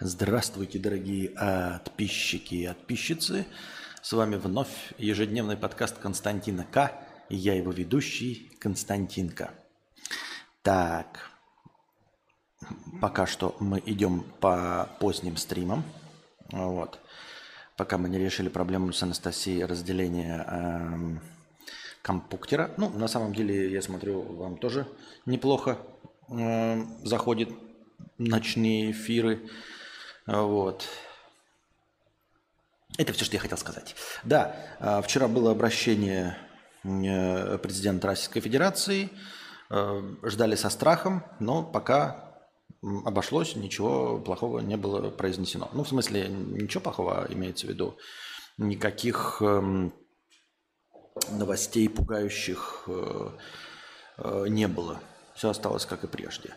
Здравствуйте, дорогие подписчики и подписчицы. С вами вновь ежедневный подкаст Константина К. И я его ведущий Константинка. Так, пока что мы идем по поздним стримам. Вот. Пока мы не решили проблему с Анастасией разделения эм, компуктера. Ну, на самом деле, я смотрю, вам тоже неплохо э, заходит ночные эфиры. Вот. Это все, что я хотел сказать. Да, а, вчера было обращение э, президента Российской Федерации. Э, ждали со страхом, но пока обошлось, ничего плохого не было произнесено. Ну, в смысле, ничего плохого имеется в виду. Никаких эм, новостей пугающих э, не было. Все осталось как и прежде.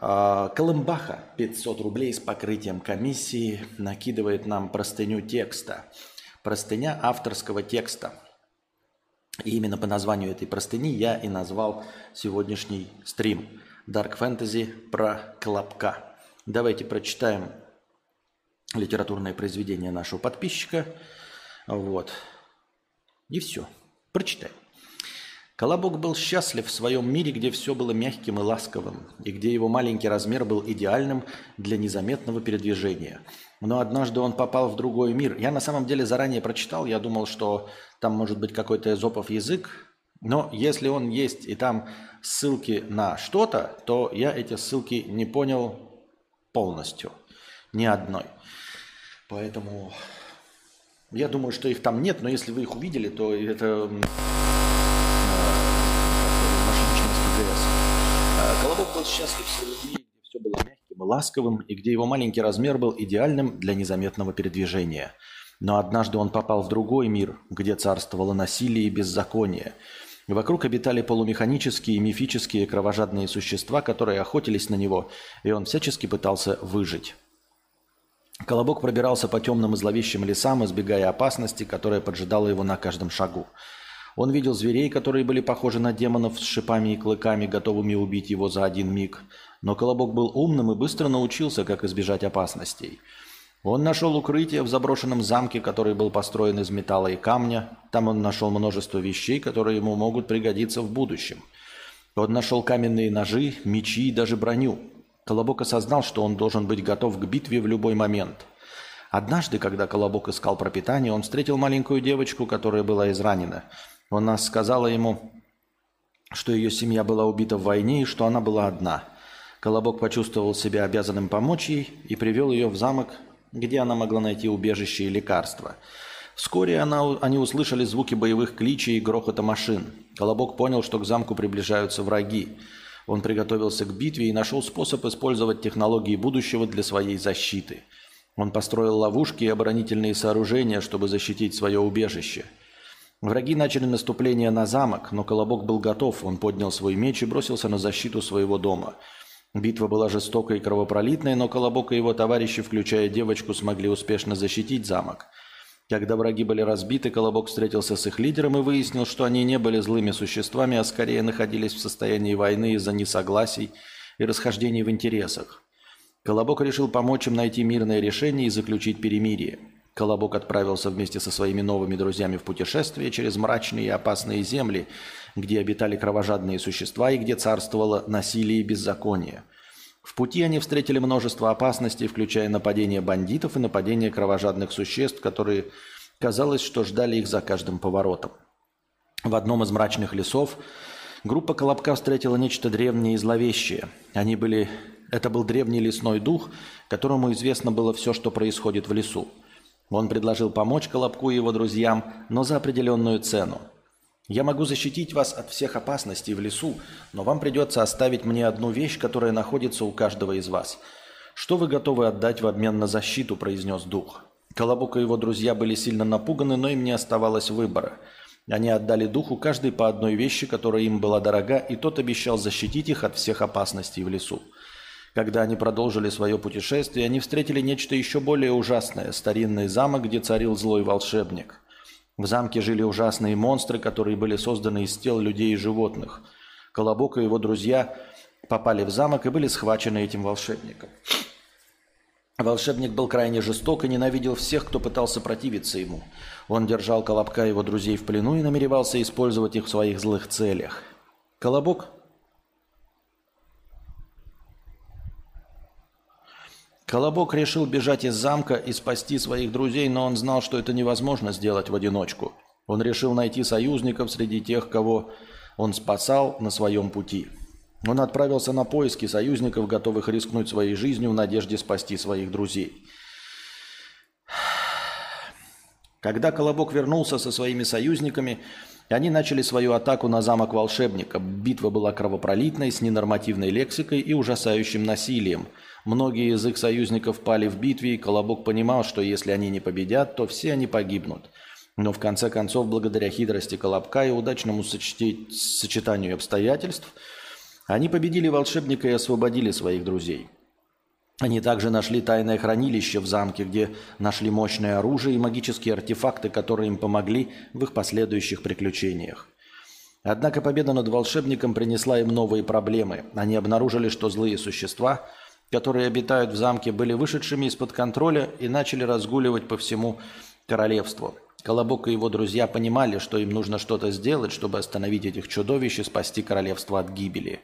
А, Колымбаха 500 рублей с покрытием комиссии накидывает нам простыню текста. Простыня авторского текста. И именно по названию этой простыни я и назвал сегодняшний стрим. Dark Fantasy про Колобка. Давайте прочитаем литературное произведение нашего подписчика. Вот. И все. Прочитаем. Колобок был счастлив в своем мире, где все было мягким и ласковым, и где его маленький размер был идеальным для незаметного передвижения. Но однажды он попал в другой мир. Я на самом деле заранее прочитал, я думал, что там может быть какой-то эзопов язык, но если он есть и там ссылки на что-то, то я эти ссылки не понял полностью, ни одной. Поэтому я думаю, что их там нет, но если вы их увидели, то это Колобок был счастлив своем мире, где все было мягким и ласковым, и где его маленький размер был идеальным для незаметного передвижения. Но однажды он попал в другой мир, где царствовало насилие и беззаконие. Вокруг обитали полумеханические, мифические, кровожадные существа, которые охотились на него, и он всячески пытался выжить. Колобок пробирался по темным и зловещим лесам, избегая опасности, которая поджидала его на каждом шагу. Он видел зверей, которые были похожи на демонов с шипами и клыками, готовыми убить его за один миг. Но Колобок был умным и быстро научился, как избежать опасностей. Он нашел укрытие в заброшенном замке, который был построен из металла и камня. Там он нашел множество вещей, которые ему могут пригодиться в будущем. Он нашел каменные ножи, мечи и даже броню. Колобок осознал, что он должен быть готов к битве в любой момент. Однажды, когда Колобок искал пропитание, он встретил маленькую девочку, которая была изранена. Она сказала ему, что ее семья была убита в войне и что она была одна. Колобок почувствовал себя обязанным помочь ей и привел ее в замок, где она могла найти убежище и лекарства. Вскоре она, они услышали звуки боевых кличей и грохота машин. Колобок понял, что к замку приближаются враги. Он приготовился к битве и нашел способ использовать технологии будущего для своей защиты. Он построил ловушки и оборонительные сооружения, чтобы защитить свое убежище – Враги начали наступление на замок, но Колобок был готов. Он поднял свой меч и бросился на защиту своего дома. Битва была жестокой и кровопролитной, но Колобок и его товарищи, включая девочку, смогли успешно защитить замок. Когда враги были разбиты, Колобок встретился с их лидером и выяснил, что они не были злыми существами, а скорее находились в состоянии войны из-за несогласий и расхождений в интересах. Колобок решил помочь им найти мирное решение и заключить перемирие. Колобок отправился вместе со своими новыми друзьями в путешествие через мрачные и опасные земли, где обитали кровожадные существа и где царствовало насилие и беззаконие. В пути они встретили множество опасностей, включая нападения бандитов и нападения кровожадных существ, которые, казалось, что ждали их за каждым поворотом. В одном из мрачных лесов группа Колобка встретила нечто древнее и зловещее. Они были... Это был древний лесной дух, которому известно было все, что происходит в лесу. Он предложил помочь Колобку и его друзьям, но за определенную цену. «Я могу защитить вас от всех опасностей в лесу, но вам придется оставить мне одну вещь, которая находится у каждого из вас. Что вы готовы отдать в обмен на защиту?» – произнес дух. Колобок и его друзья были сильно напуганы, но им не оставалось выбора. Они отдали духу каждый по одной вещи, которая им была дорога, и тот обещал защитить их от всех опасностей в лесу. Когда они продолжили свое путешествие, они встретили нечто еще более ужасное – старинный замок, где царил злой волшебник. В замке жили ужасные монстры, которые были созданы из тел людей и животных. Колобок и его друзья попали в замок и были схвачены этим волшебником. Волшебник был крайне жесток и ненавидел всех, кто пытался противиться ему. Он держал Колобка и его друзей в плену и намеревался использовать их в своих злых целях. Колобок? Колобок решил бежать из замка и спасти своих друзей, но он знал, что это невозможно сделать в одиночку. Он решил найти союзников среди тех, кого он спасал на своем пути. Он отправился на поиски союзников, готовых рискнуть своей жизнью в надежде спасти своих друзей. Когда Колобок вернулся со своими союзниками, они начали свою атаку на замок волшебника. Битва была кровопролитной, с ненормативной лексикой и ужасающим насилием. Многие из их союзников пали в битве, и Колобок понимал, что если они не победят, то все они погибнут. Но в конце концов, благодаря хитрости Колобка и удачному сочетанию обстоятельств, они победили волшебника и освободили своих друзей. Они также нашли тайное хранилище в замке, где нашли мощное оружие и магические артефакты, которые им помогли в их последующих приключениях. Однако победа над волшебником принесла им новые проблемы. Они обнаружили, что злые существа, которые обитают в замке, были вышедшими из-под контроля и начали разгуливать по всему королевству – Колобок и его друзья понимали, что им нужно что-то сделать, чтобы остановить этих чудовищ и спасти королевство от гибели.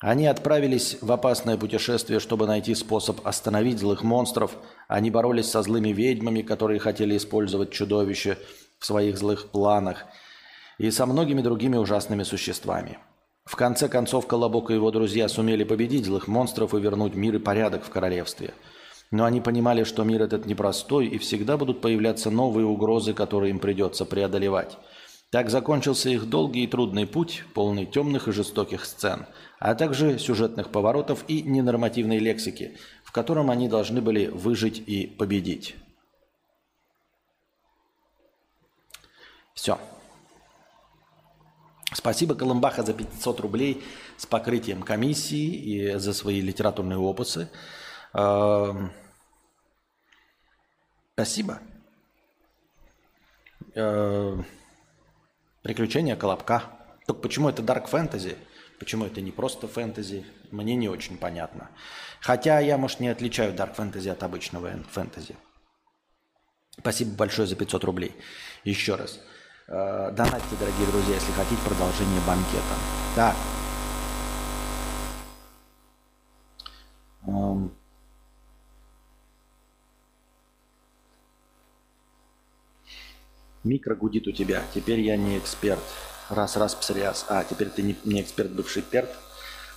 Они отправились в опасное путешествие, чтобы найти способ остановить злых монстров. Они боролись со злыми ведьмами, которые хотели использовать чудовище в своих злых планах, и со многими другими ужасными существами. В конце концов, Колобок и его друзья сумели победить злых монстров и вернуть мир и порядок в королевстве – но они понимали, что мир этот непростой, и всегда будут появляться новые угрозы, которые им придется преодолевать. Так закончился их долгий и трудный путь, полный темных и жестоких сцен, а также сюжетных поворотов и ненормативной лексики, в котором они должны были выжить и победить. Все. Спасибо Колымбаха за 500 рублей с покрытием комиссии и за свои литературные опусы. Эм, спасибо. Эм, приключения Колобка. Только почему это Dark Fantasy? Почему это не просто фэнтези? Мне не очень понятно. Хотя я, может, не отличаю Dark Fantasy от обычного фэнтези. Спасибо большое за 500 рублей. Еще раз. Э, донатьте, дорогие друзья, если хотите продолжение банкета. Так. Um, Микро гудит у тебя. Теперь я не эксперт. Раз, раз, псориаз. А, теперь ты не, не эксперт, бывший перт.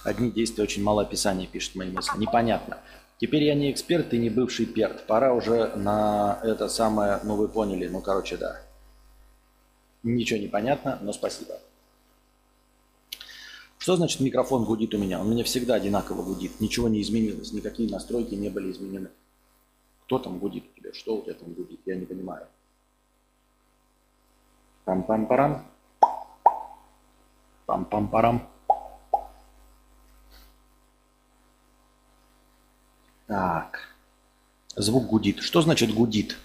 Одни действия, очень мало описания, пишет мои мысли. Непонятно. Теперь я не эксперт и не бывший перт. Пора уже на это самое, ну вы поняли, ну короче, да. Ничего не понятно, но спасибо. Что значит микрофон гудит у меня? Он у меня всегда одинаково гудит. Ничего не изменилось, никакие настройки не были изменены. Кто там гудит у тебя? Что у тебя там гудит? Я не понимаю. Пам-пам-парам. Пам-пам-парам. Так. Звук гудит. Что значит гудит?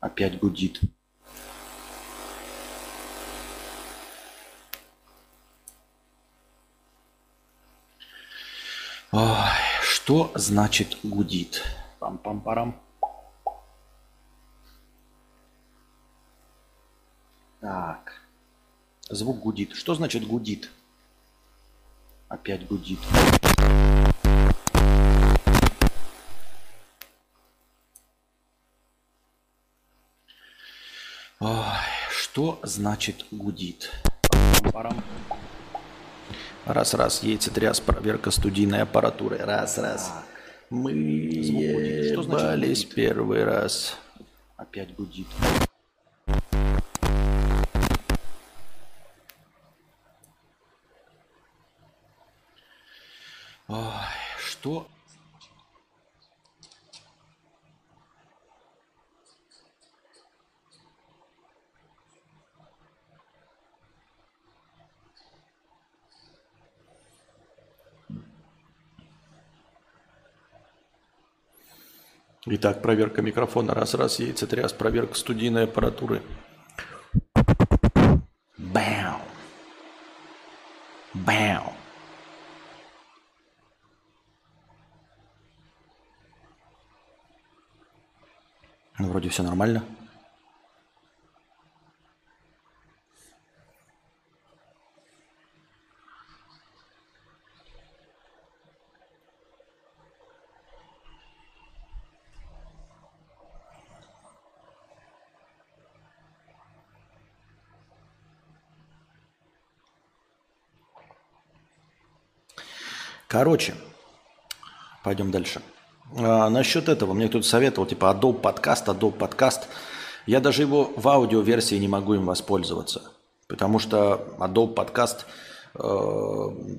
Опять гудит. Что значит гудит? Пам-пам-парам. Так. Звук гудит. Что значит гудит? Опять гудит. Что значит гудит? Раз-раз, яйцетряс, проверка студийной аппаратуры. Раз-раз. Мы ебались первый раз. Опять гудит. Ой, что? Итак, проверка микрофона. Раз-раз, яйца-тряс. Проверка студийной аппаратуры. Бау. Бау. Ну, вроде все нормально. Короче, пойдем дальше. А, насчет этого, мне кто-то советовал, типа Adobe Podcast, Adobe Podcast. Я даже его в аудиоверсии не могу им воспользоваться, потому что Adobe Podcast, э,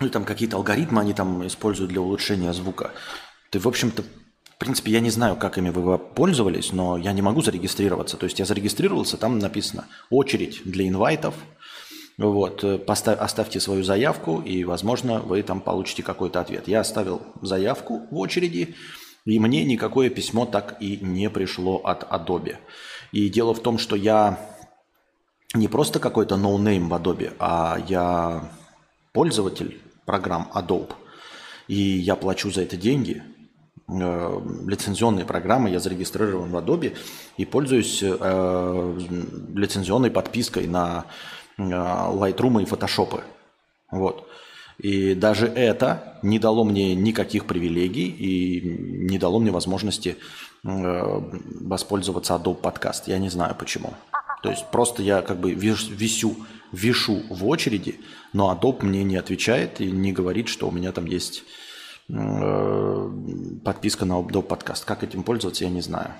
ну там какие-то алгоритмы они там используют для улучшения звука. Ты, в общем-то, в принципе, я не знаю, как ими вы пользовались, но я не могу зарегистрироваться. То есть я зарегистрировался, там написано очередь для инвайтов – вот, э, поставь, оставьте свою заявку, и, возможно, вы там получите какой-то ответ. Я оставил заявку в очереди, и мне никакое письмо так и не пришло от Adobe. И дело в том, что я не просто какой-то ноунейм в Adobe, а я пользователь программ Adobe. И я плачу за это деньги. Э, лицензионные программы я зарегистрирован в Adobe и пользуюсь э, лицензионной подпиской на Lightroom и Photoshop. Вот. И даже это не дало мне никаких привилегий и не дало мне возможности э, воспользоваться Adobe Podcast. Я не знаю почему. То есть просто я как бы висю, вишу в очереди, но Adobe мне не отвечает и не говорит, что у меня там есть э, подписка на Adobe Podcast. Как этим пользоваться, я не знаю.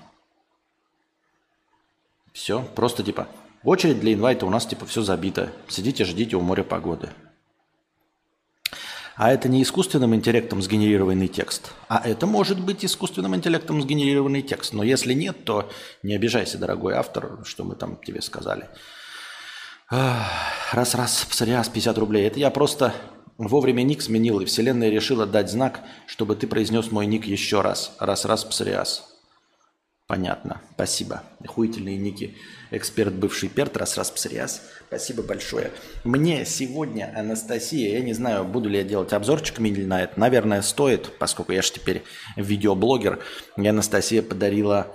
Все, просто типа Очередь для инвайта у нас типа все забито. Сидите, ждите у моря погоды. А это не искусственным интеллектом сгенерированный текст. А это может быть искусственным интеллектом сгенерированный текст. Но если нет, то не обижайся, дорогой автор, что мы там тебе сказали. Раз-раз, псориаз, 50 рублей. Это я просто вовремя ник сменил, и вселенная решила дать знак, чтобы ты произнес мой ник еще раз. Раз-раз, псориаз. Понятно. Спасибо. Охуительные ники. Эксперт бывший перт, раз раз псориаз. Спасибо большое. Мне сегодня Анастасия, я не знаю, буду ли я делать обзорчик мини на это. Наверное, стоит, поскольку я же теперь видеоблогер. Мне Анастасия подарила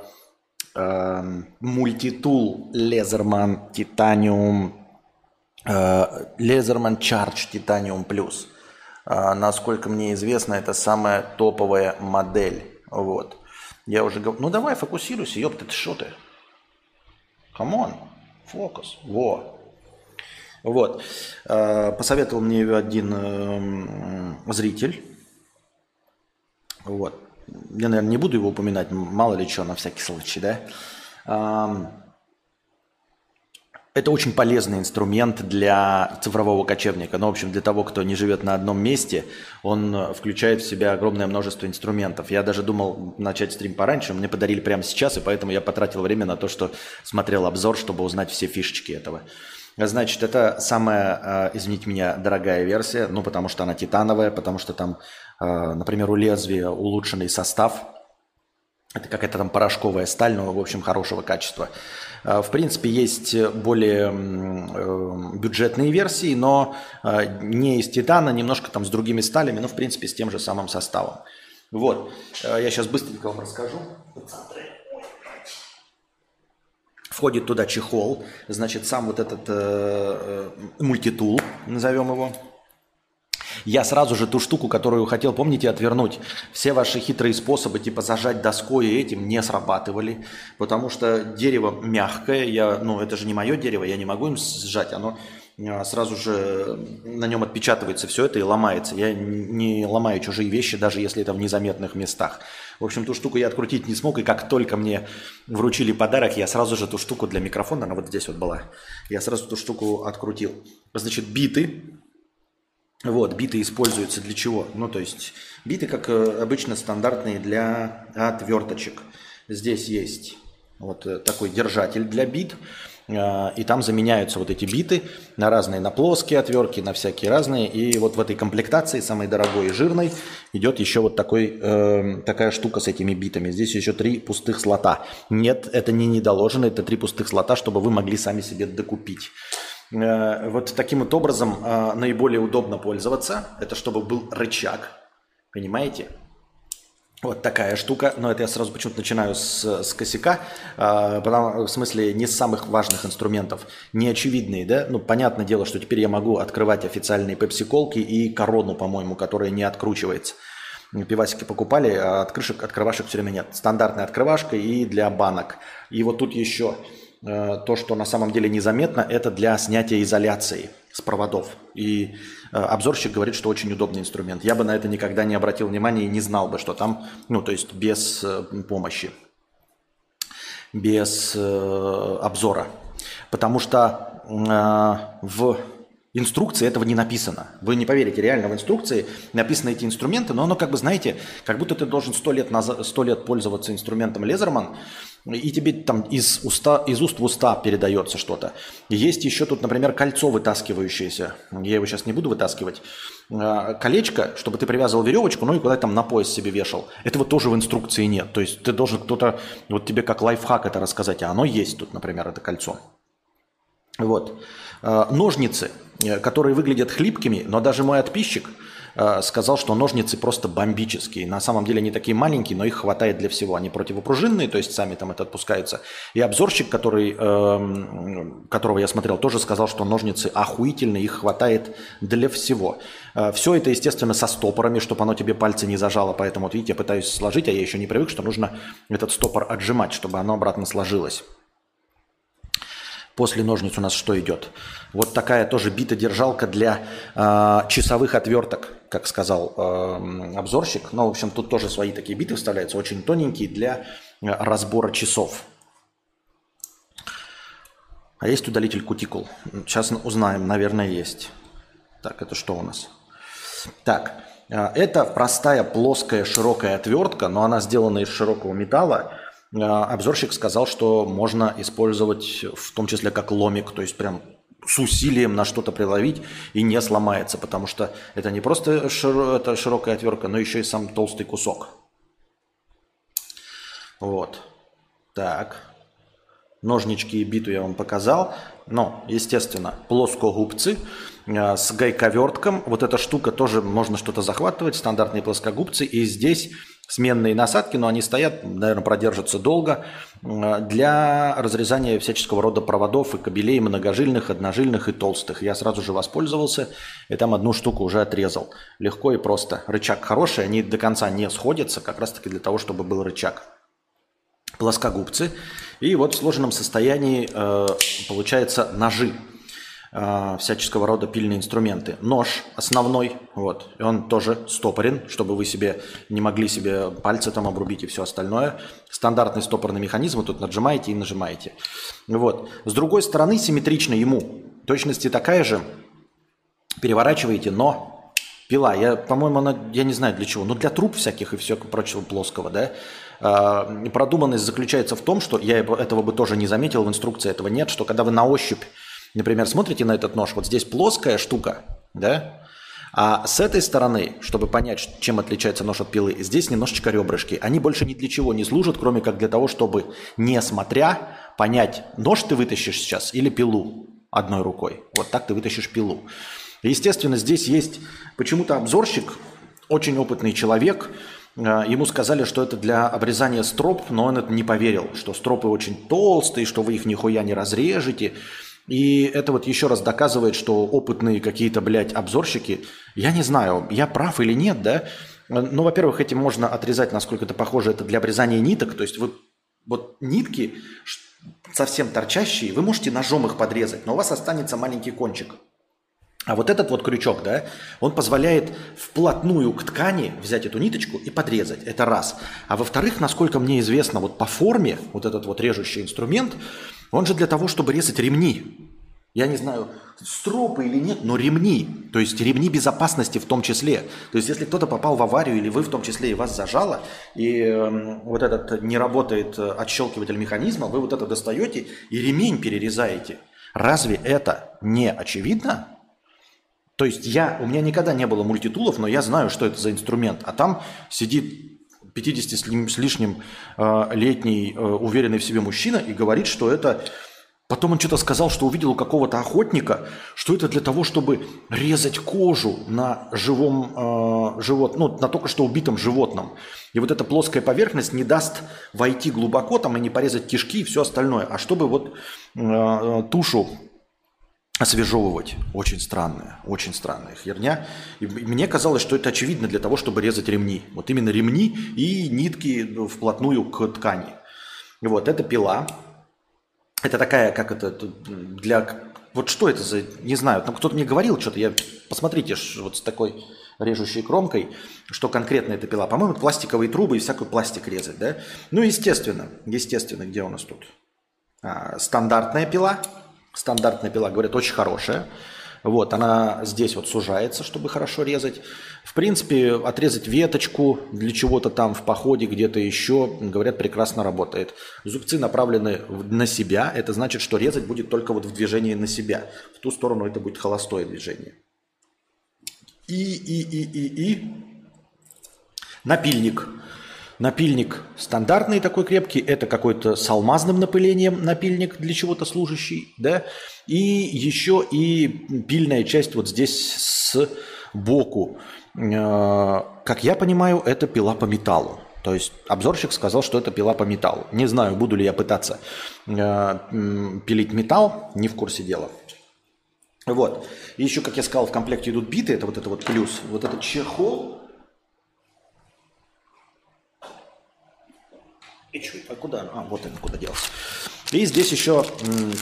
э, мультитул Лезерман Титаниум Leatherman Charge Titanium Plus. Э, насколько мне известно, это самая топовая модель. Вот. Я уже говорю, ну давай фокусируйся, ёпта, ты что ты? Come on, фокус, во. Вот. Э, посоветовал мне один э, зритель. Вот. Я, наверное, не буду его упоминать, мало ли что, на всякий случай, да. Это очень полезный инструмент для цифрового кочевника. Ну, в общем, для того, кто не живет на одном месте, он включает в себя огромное множество инструментов. Я даже думал начать стрим пораньше, мне подарили прямо сейчас, и поэтому я потратил время на то, что смотрел обзор, чтобы узнать все фишечки этого. Значит, это самая, а, извините меня, дорогая версия, ну, потому что она титановая, потому что там, а, например, у лезвия улучшенный состав – это какая-то там порошковая сталь, но, в общем, хорошего качества. А, в принципе, есть более э, бюджетные версии, но а, не из титана, немножко там с другими сталями, но, в принципе, с тем же самым составом. Вот. Я сейчас быстренько вам расскажу. Входит туда чехол, значит, сам вот этот э, э мультитул, назовем его, я сразу же ту штуку, которую хотел, помните, отвернуть. Все ваши хитрые способы, типа зажать доской и этим, не срабатывали, потому что дерево мягкое, я, ну это же не мое дерево, я не могу им сжать, оно а, сразу же на нем отпечатывается все это и ломается. Я не ломаю чужие вещи, даже если это в незаметных местах. В общем, ту штуку я открутить не смог, и как только мне вручили подарок, я сразу же ту штуку для микрофона, она вот здесь вот была, я сразу ту штуку открутил. Значит, биты вот, биты используются для чего? Ну, то есть биты, как э, обычно, стандартные для отверточек. Здесь есть вот э, такой держатель для бит, э, и там заменяются вот эти биты на разные, на плоские отвертки, на всякие разные. И вот в этой комплектации, самой дорогой и жирной, идет еще вот такой, э, такая штука с этими битами. Здесь еще три пустых слота. Нет, это не недоложено, это три пустых слота, чтобы вы могли сами себе докупить. Э, вот таким вот образом э, наиболее удобно пользоваться. Это чтобы был рычаг, понимаете? Вот такая штука, но это я сразу почему-то начинаю с, с косяка, э, потому, в смысле не с самых важных инструментов, не очевидные, да? Ну, понятное дело, что теперь я могу открывать официальные пепси-колки и корону, по-моему, которая не откручивается. Пивасики покупали, а открышек, открывашек все время нет. Стандартная открывашка и для банок. И вот тут еще то, что на самом деле незаметно, это для снятия изоляции с проводов. И э, обзорщик говорит, что очень удобный инструмент. Я бы на это никогда не обратил внимания и не знал бы, что там, ну, то есть без э, помощи, без э, обзора. Потому что э, в инструкции этого не написано. Вы не поверите, реально в инструкции написаны эти инструменты, но оно как бы, знаете, как будто ты должен сто лет, назад, 100 лет пользоваться инструментом Лезерман, и тебе там из, уста, из уст в уста передается что-то. Есть еще тут, например, кольцо вытаскивающееся. Я его сейчас не буду вытаскивать. А, колечко, чтобы ты привязывал веревочку, ну и куда-то там на пояс себе вешал. Этого тоже в инструкции нет. То есть ты должен кто-то, вот тебе как лайфхак это рассказать, а оно есть тут, например, это кольцо. Вот. А, ножницы, которые выглядят хлипкими, но даже мой подписчик – Э, сказал, что ножницы просто бомбические. На самом деле они такие маленькие, но их хватает для всего. Они противопружинные, то есть сами там это отпускаются. И обзорщик, который, э, которого я смотрел, тоже сказал, что ножницы охуительные, их хватает для всего. Э, все это, естественно, со стопорами, чтобы оно тебе пальцы не зажало. Поэтому, вот видите, я пытаюсь сложить, а я еще не привык, что нужно этот стопор отжимать, чтобы оно обратно сложилось. После ножниц у нас что идет? Вот такая тоже бита-держалка для э, часовых отверток, как сказал э, обзорщик. Ну, в общем, тут тоже свои такие биты вставляются, очень тоненькие для разбора часов. А есть удалитель кутикул? Сейчас узнаем, наверное, есть. Так, это что у нас? Так, это простая плоская широкая отвертка, но она сделана из широкого металла. А, обзорщик сказал, что можно использовать в том числе как ломик, то есть прям с усилием на что-то приловить и не сломается, потому что это не просто широ, это широкая отвертка, но еще и сам толстый кусок. Вот. Так. Ножнички и биту я вам показал. Но, естественно, плоскогубцы э, с гайковертком. Вот эта штука тоже можно что-то захватывать. Стандартные плоскогубцы. И здесь сменные насадки, но они стоят, наверное, продержатся долго, для разрезания всяческого рода проводов и кабелей многожильных, одножильных и толстых. Я сразу же воспользовался и там одну штуку уже отрезал. Легко и просто. Рычаг хороший, они до конца не сходятся, как раз таки для того, чтобы был рычаг. Плоскогубцы. И вот в сложенном состоянии э, получается ножи э, всяческого рода пильные инструменты. Нож основной, вот, и он тоже стопорен, чтобы вы себе не могли себе пальцы там обрубить и все остальное. Стандартный стопорный механизм, вы тут нажимаете и нажимаете. Вот. С другой стороны, симметрично ему, точности такая же, переворачиваете, но пила, я, по-моему, она, я не знаю для чего, но для труб всяких и все прочего плоского, да, э, продуманность заключается в том, что я этого бы тоже не заметил, в инструкции этого нет, что когда вы на ощупь Например, смотрите на этот нож, вот здесь плоская штука, да? А с этой стороны, чтобы понять, чем отличается нож от пилы, здесь немножечко ребрышки. Они больше ни для чего не служат, кроме как для того, чтобы, не смотря, понять, нож ты вытащишь сейчас или пилу одной рукой. Вот так ты вытащишь пилу. Естественно, здесь есть почему-то обзорщик, очень опытный человек, э, Ему сказали, что это для обрезания строп, но он это не поверил, что стропы очень толстые, что вы их нихуя не разрежете. И это вот еще раз доказывает, что опытные какие-то, блядь, обзорщики, я не знаю, я прав или нет, да, ну, во-первых, этим можно отрезать, насколько это похоже, это для обрезания ниток, то есть вы вот нитки совсем торчащие, вы можете ножом их подрезать, но у вас останется маленький кончик. А вот этот вот крючок, да, он позволяет вплотную к ткани взять эту ниточку и подрезать. Это раз. А во-вторых, насколько мне известно, вот по форме, вот этот вот режущий инструмент, он же для того, чтобы резать ремни. Я не знаю, стропы или нет, но ремни. То есть ремни безопасности в том числе. То есть если кто-то попал в аварию или вы в том числе и вас зажало, и э, вот этот не работает э, отщелкиватель механизма, вы вот это достаете и ремень перерезаете. Разве это не очевидно? То есть я, у меня никогда не было мультитулов, но я знаю, что это за инструмент. А там сидит 50 с лишним э, летний э, уверенный в себе мужчина и говорит, что это Потом он что-то сказал, что увидел у какого-то охотника, что это для того, чтобы резать кожу на живом э, живот, ну, на только что убитом животном. И вот эта плоская поверхность не даст войти глубоко там и не порезать кишки и все остальное, а чтобы вот э, тушу освежевывать. Очень странная, очень странная херня. И мне казалось, что это очевидно для того, чтобы резать ремни. Вот именно ремни и нитки ну, вплотную к ткани. Вот, это пила, это такая, как это, для... Вот что это за... Не знаю, там кто-то мне говорил что-то, я... Посмотрите, вот с такой режущей кромкой, что конкретно это пила. По-моему, пластиковые трубы и всякую пластик резать, да? Ну, естественно, естественно, где у нас тут? А, стандартная пила. Стандартная пила, говорят, очень хорошая. Вот, она здесь вот сужается, чтобы хорошо резать. В принципе, отрезать веточку для чего-то там в походе, где-то еще, говорят, прекрасно работает. Зубцы направлены на себя, это значит, что резать будет только вот в движении на себя. В ту сторону это будет холостое движение. И, и, и, и, и. Напильник. Напильник стандартный такой крепкий, это какой-то с алмазным напылением напильник для чего-то служащий, да, и еще и пильная часть вот здесь с боку. Э, как я понимаю, это пила по металлу. То есть обзорщик сказал, что это пила по металлу. Не знаю, буду ли я пытаться э, пилить металл, не в курсе дела. Вот. И еще, как я сказал, в комплекте идут биты, это вот это вот плюс. Вот этот чехол И что, а куда? А, вот он куда делся. И здесь еще м,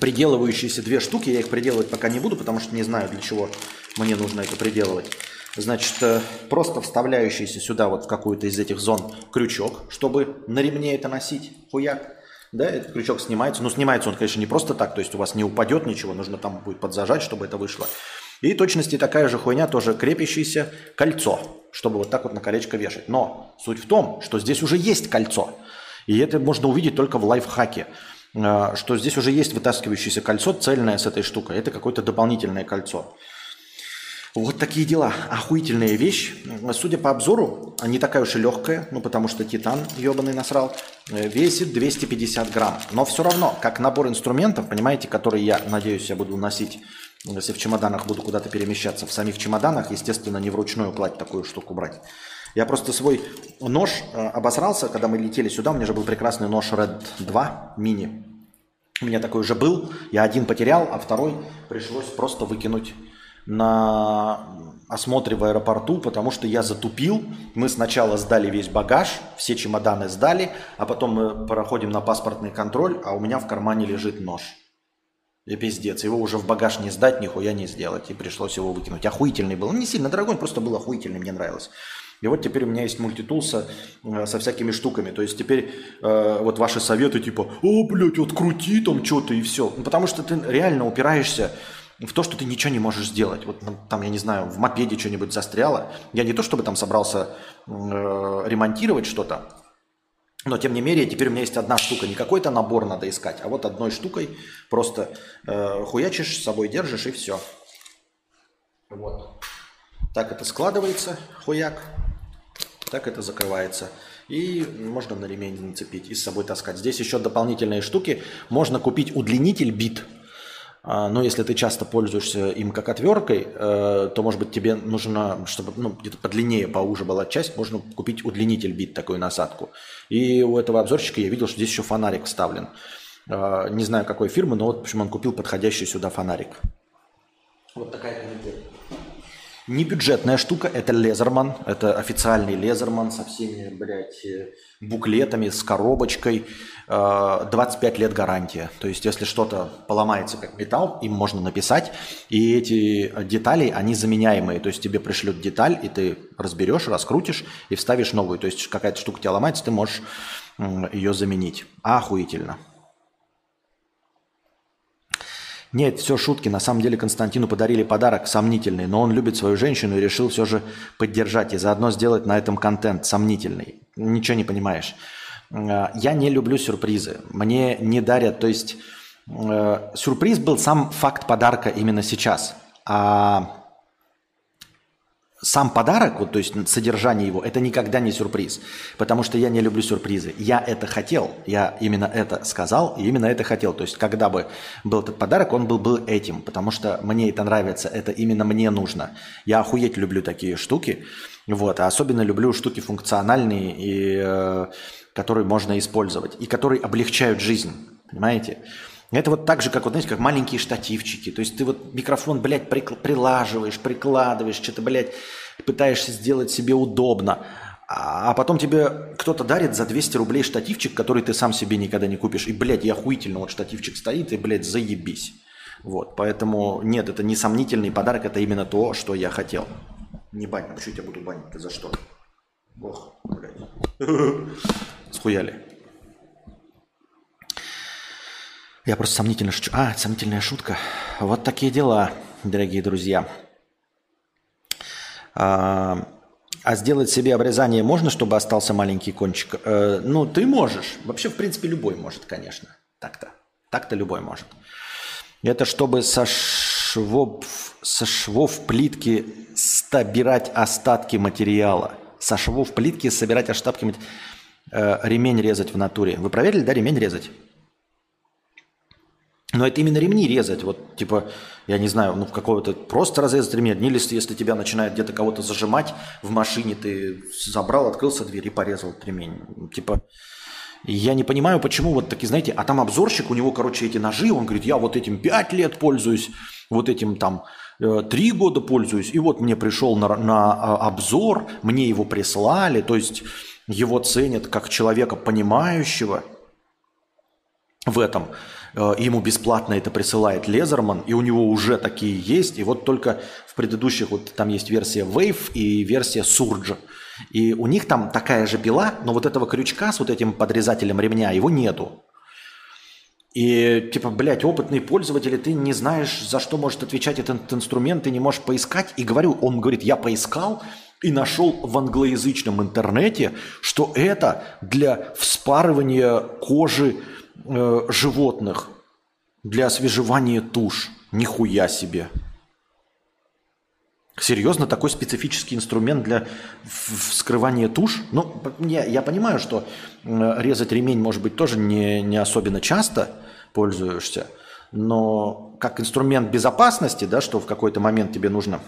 приделывающиеся две штуки. Я их приделывать пока не буду, потому что не знаю, для чего мне нужно это приделывать. Значит, э, просто вставляющийся сюда вот в какую-то из этих зон крючок, чтобы на ремне это носить. Хуяк. Да, этот крючок снимается. Но снимается он, конечно, не просто так, то есть у вас не упадет ничего, нужно там будет подзажать, чтобы это вышло. И точности такая же хуйня, тоже крепящееся кольцо, чтобы вот так вот на колечко вешать. Но суть в том, что здесь уже есть кольцо. И это можно увидеть только в лайфхаке, э, что здесь уже есть вытаскивающееся кольцо цельное с этой штукой. Это какое-то дополнительное кольцо. Вот такие дела. Охуительная вещь. Судя по обзору, не такая уж и легкая, ну потому что титан ебаный насрал, э, весит 250 грамм. Но все равно, как набор инструментов, понимаете, который я, надеюсь, я буду носить если в чемоданах буду куда-то перемещаться, в самих чемоданах, естественно, не вручную кладь такую штуку брать. Я просто свой нож э, обосрался, когда мы летели сюда. У меня же был прекрасный нож Red 2 мини. У меня такой уже был. Я один потерял, а второй пришлось просто выкинуть на осмотре в аэропорту, потому что я затупил. Мы сначала сдали весь багаж, все чемоданы сдали, а потом мы проходим на паспортный контроль, а у меня в кармане лежит нож. И пиздец. Его уже в багаж не сдать, нихуя не сделать. И пришлось его выкинуть. Охуительный был. Он не сильно дорогой, он просто был охуительный, мне нравилось. И вот теперь у меня есть мультитул со, э, со всякими штуками. То есть теперь э, вот ваши советы типа, о, блядь, вот крути там что-то и все. Ну, потому что ты реально упираешься в то, что ты ничего не можешь сделать. Вот ну, там, я не знаю, в мопеде что-нибудь застряло. Я не то, чтобы там собрался э, ремонтировать что-то, но тем не менее, теперь у меня есть одна штука. Не какой-то набор надо искать, а вот одной штукой просто э, хуячишь, с собой держишь и все. Вот. Так это складывается, хуяк. Так это закрывается. И можно на ремень нацепить и с собой таскать. Здесь еще дополнительные штуки. Можно купить удлинитель бит но если ты часто пользуешься им как отверткой, э, то, может быть, тебе нужно, чтобы ну, где-то подлиннее, поуже была часть, можно купить удлинитель бит, такую насадку. И у этого обзорщика я видел, что здесь еще фонарик вставлен. А, не знаю, какой фирмы, но вот, общем, он купил подходящий сюда фонарик. Вот такая комментария. Не бюджетная штука, это Лезерман, это официальный Лезерман со всеми, блядь, э, буклетами, с коробочкой, 25 э, лет гарантия. То есть, если что-то поломается как металл, им можно написать, и эти детали, они заменяемые. То есть, тебе пришлют деталь, и ты разберешь, раскрутишь и вставишь новую. То есть, какая-то штука тебя ломается, ты можешь ее заменить. Охуительно. Нет, все шутки. На самом деле Константину подарили подарок сомнительный, но он любит свою женщину и решил все же поддержать и заодно сделать на этом контент сомнительный. Ничего не понимаешь. Э, я не люблю сюрпризы. Мне не дарят, то есть э, сюрприз был сам факт подарка именно сейчас. А сам подарок, вот, то есть содержание его, это никогда не сюрприз. Потому что я не люблю сюрпризы. Я это хотел, я именно это сказал, и именно это хотел. То есть когда бы был этот подарок, он был бы этим. Потому что мне это нравится, это именно мне нужно. Я охуеть люблю такие штуки. Вот, а особенно люблю штуки функциональные, и, э, которые можно использовать, и которые облегчают жизнь. Понимаете? Это вот так же, как, вот, знаете, как маленькие штативчики. То есть ты вот микрофон, блядь, прикл- прилаживаешь, прикладываешь, что-то, блядь, пытаешься сделать себе удобно. А потом тебе кто-то дарит за 200 рублей штативчик, который ты сам себе никогда не купишь. И, блядь, я охуительно, вот штативчик стоит, и, блядь, заебись. Вот, поэтому нет, это не сомнительный подарок, это именно то, что я хотел. Не бань, а почему я тебя буду банить? Ты за что? Ох, блядь. Схуяли. Я просто сомнительно шучу. А, сомнительная шутка. Вот такие дела, дорогие друзья. А, а сделать себе обрезание можно, чтобы остался маленький кончик? Э, ну, ты можешь. Вообще, в принципе, любой может, конечно. Так-то. Так-то любой может. Это чтобы со швов, со швов плитки собирать остатки материала. Со швов плитки собирать остатки материала. Э, ремень резать в натуре. Вы проверили, да, ремень резать? Но это именно ремни резать, вот типа, я не знаю, ну какого-то просто разрезать ремень, или если, если тебя начинает где-то кого-то зажимать в машине, ты забрал, открылся дверь и порезал ремень. Типа, я не понимаю, почему вот такие, знаете, а там обзорщик, у него, короче, эти ножи, он говорит, я вот этим 5 лет пользуюсь, вот этим там 3 э, года пользуюсь, и вот мне пришел на, на а, обзор, мне его прислали, то есть его ценят как человека понимающего в этом. Э, ему бесплатно это присылает Лезерман, и у него уже такие есть. И вот только в предыдущих, вот там есть версия Wave и версия Surge. И у них там такая же пила, но вот этого крючка с вот этим подрезателем ремня, его нету. И типа, блядь, опытный пользователь, ты не знаешь, за что может отвечать этот инструмент, ты не можешь поискать. И говорю, он говорит, я поискал и нашел в англоязычном интернете, что это для вспарывания кожи э, животных для освежевания туш. Нихуя себе. Серьезно, такой специфический инструмент для вскрывания туш? Ну, я, я понимаю, что резать ремень, может быть, тоже не, не особенно часто пользуешься, но как инструмент безопасности, да, что в какой-то момент тебе нужно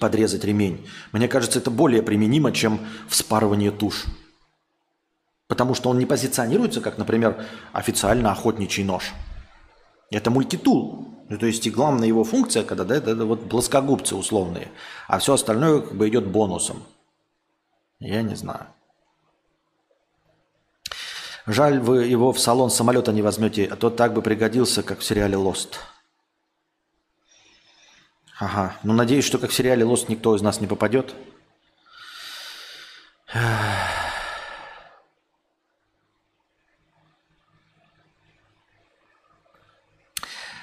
подрезать ремень, мне кажется, это более применимо, чем вспарывание туш. Потому что он не позиционируется, как, например, официально охотничий нож. Это мультитул. Ну, то есть и главная его функция, когда да, это, это вот плоскогубцы условные, а все остальное как бы идет бонусом. Я не знаю. Жаль, вы его в салон самолета не возьмете, а то так бы пригодился, как в сериале «Лост». Ага. Ну, надеюсь, что как в сериале «Лост» никто из нас не попадет.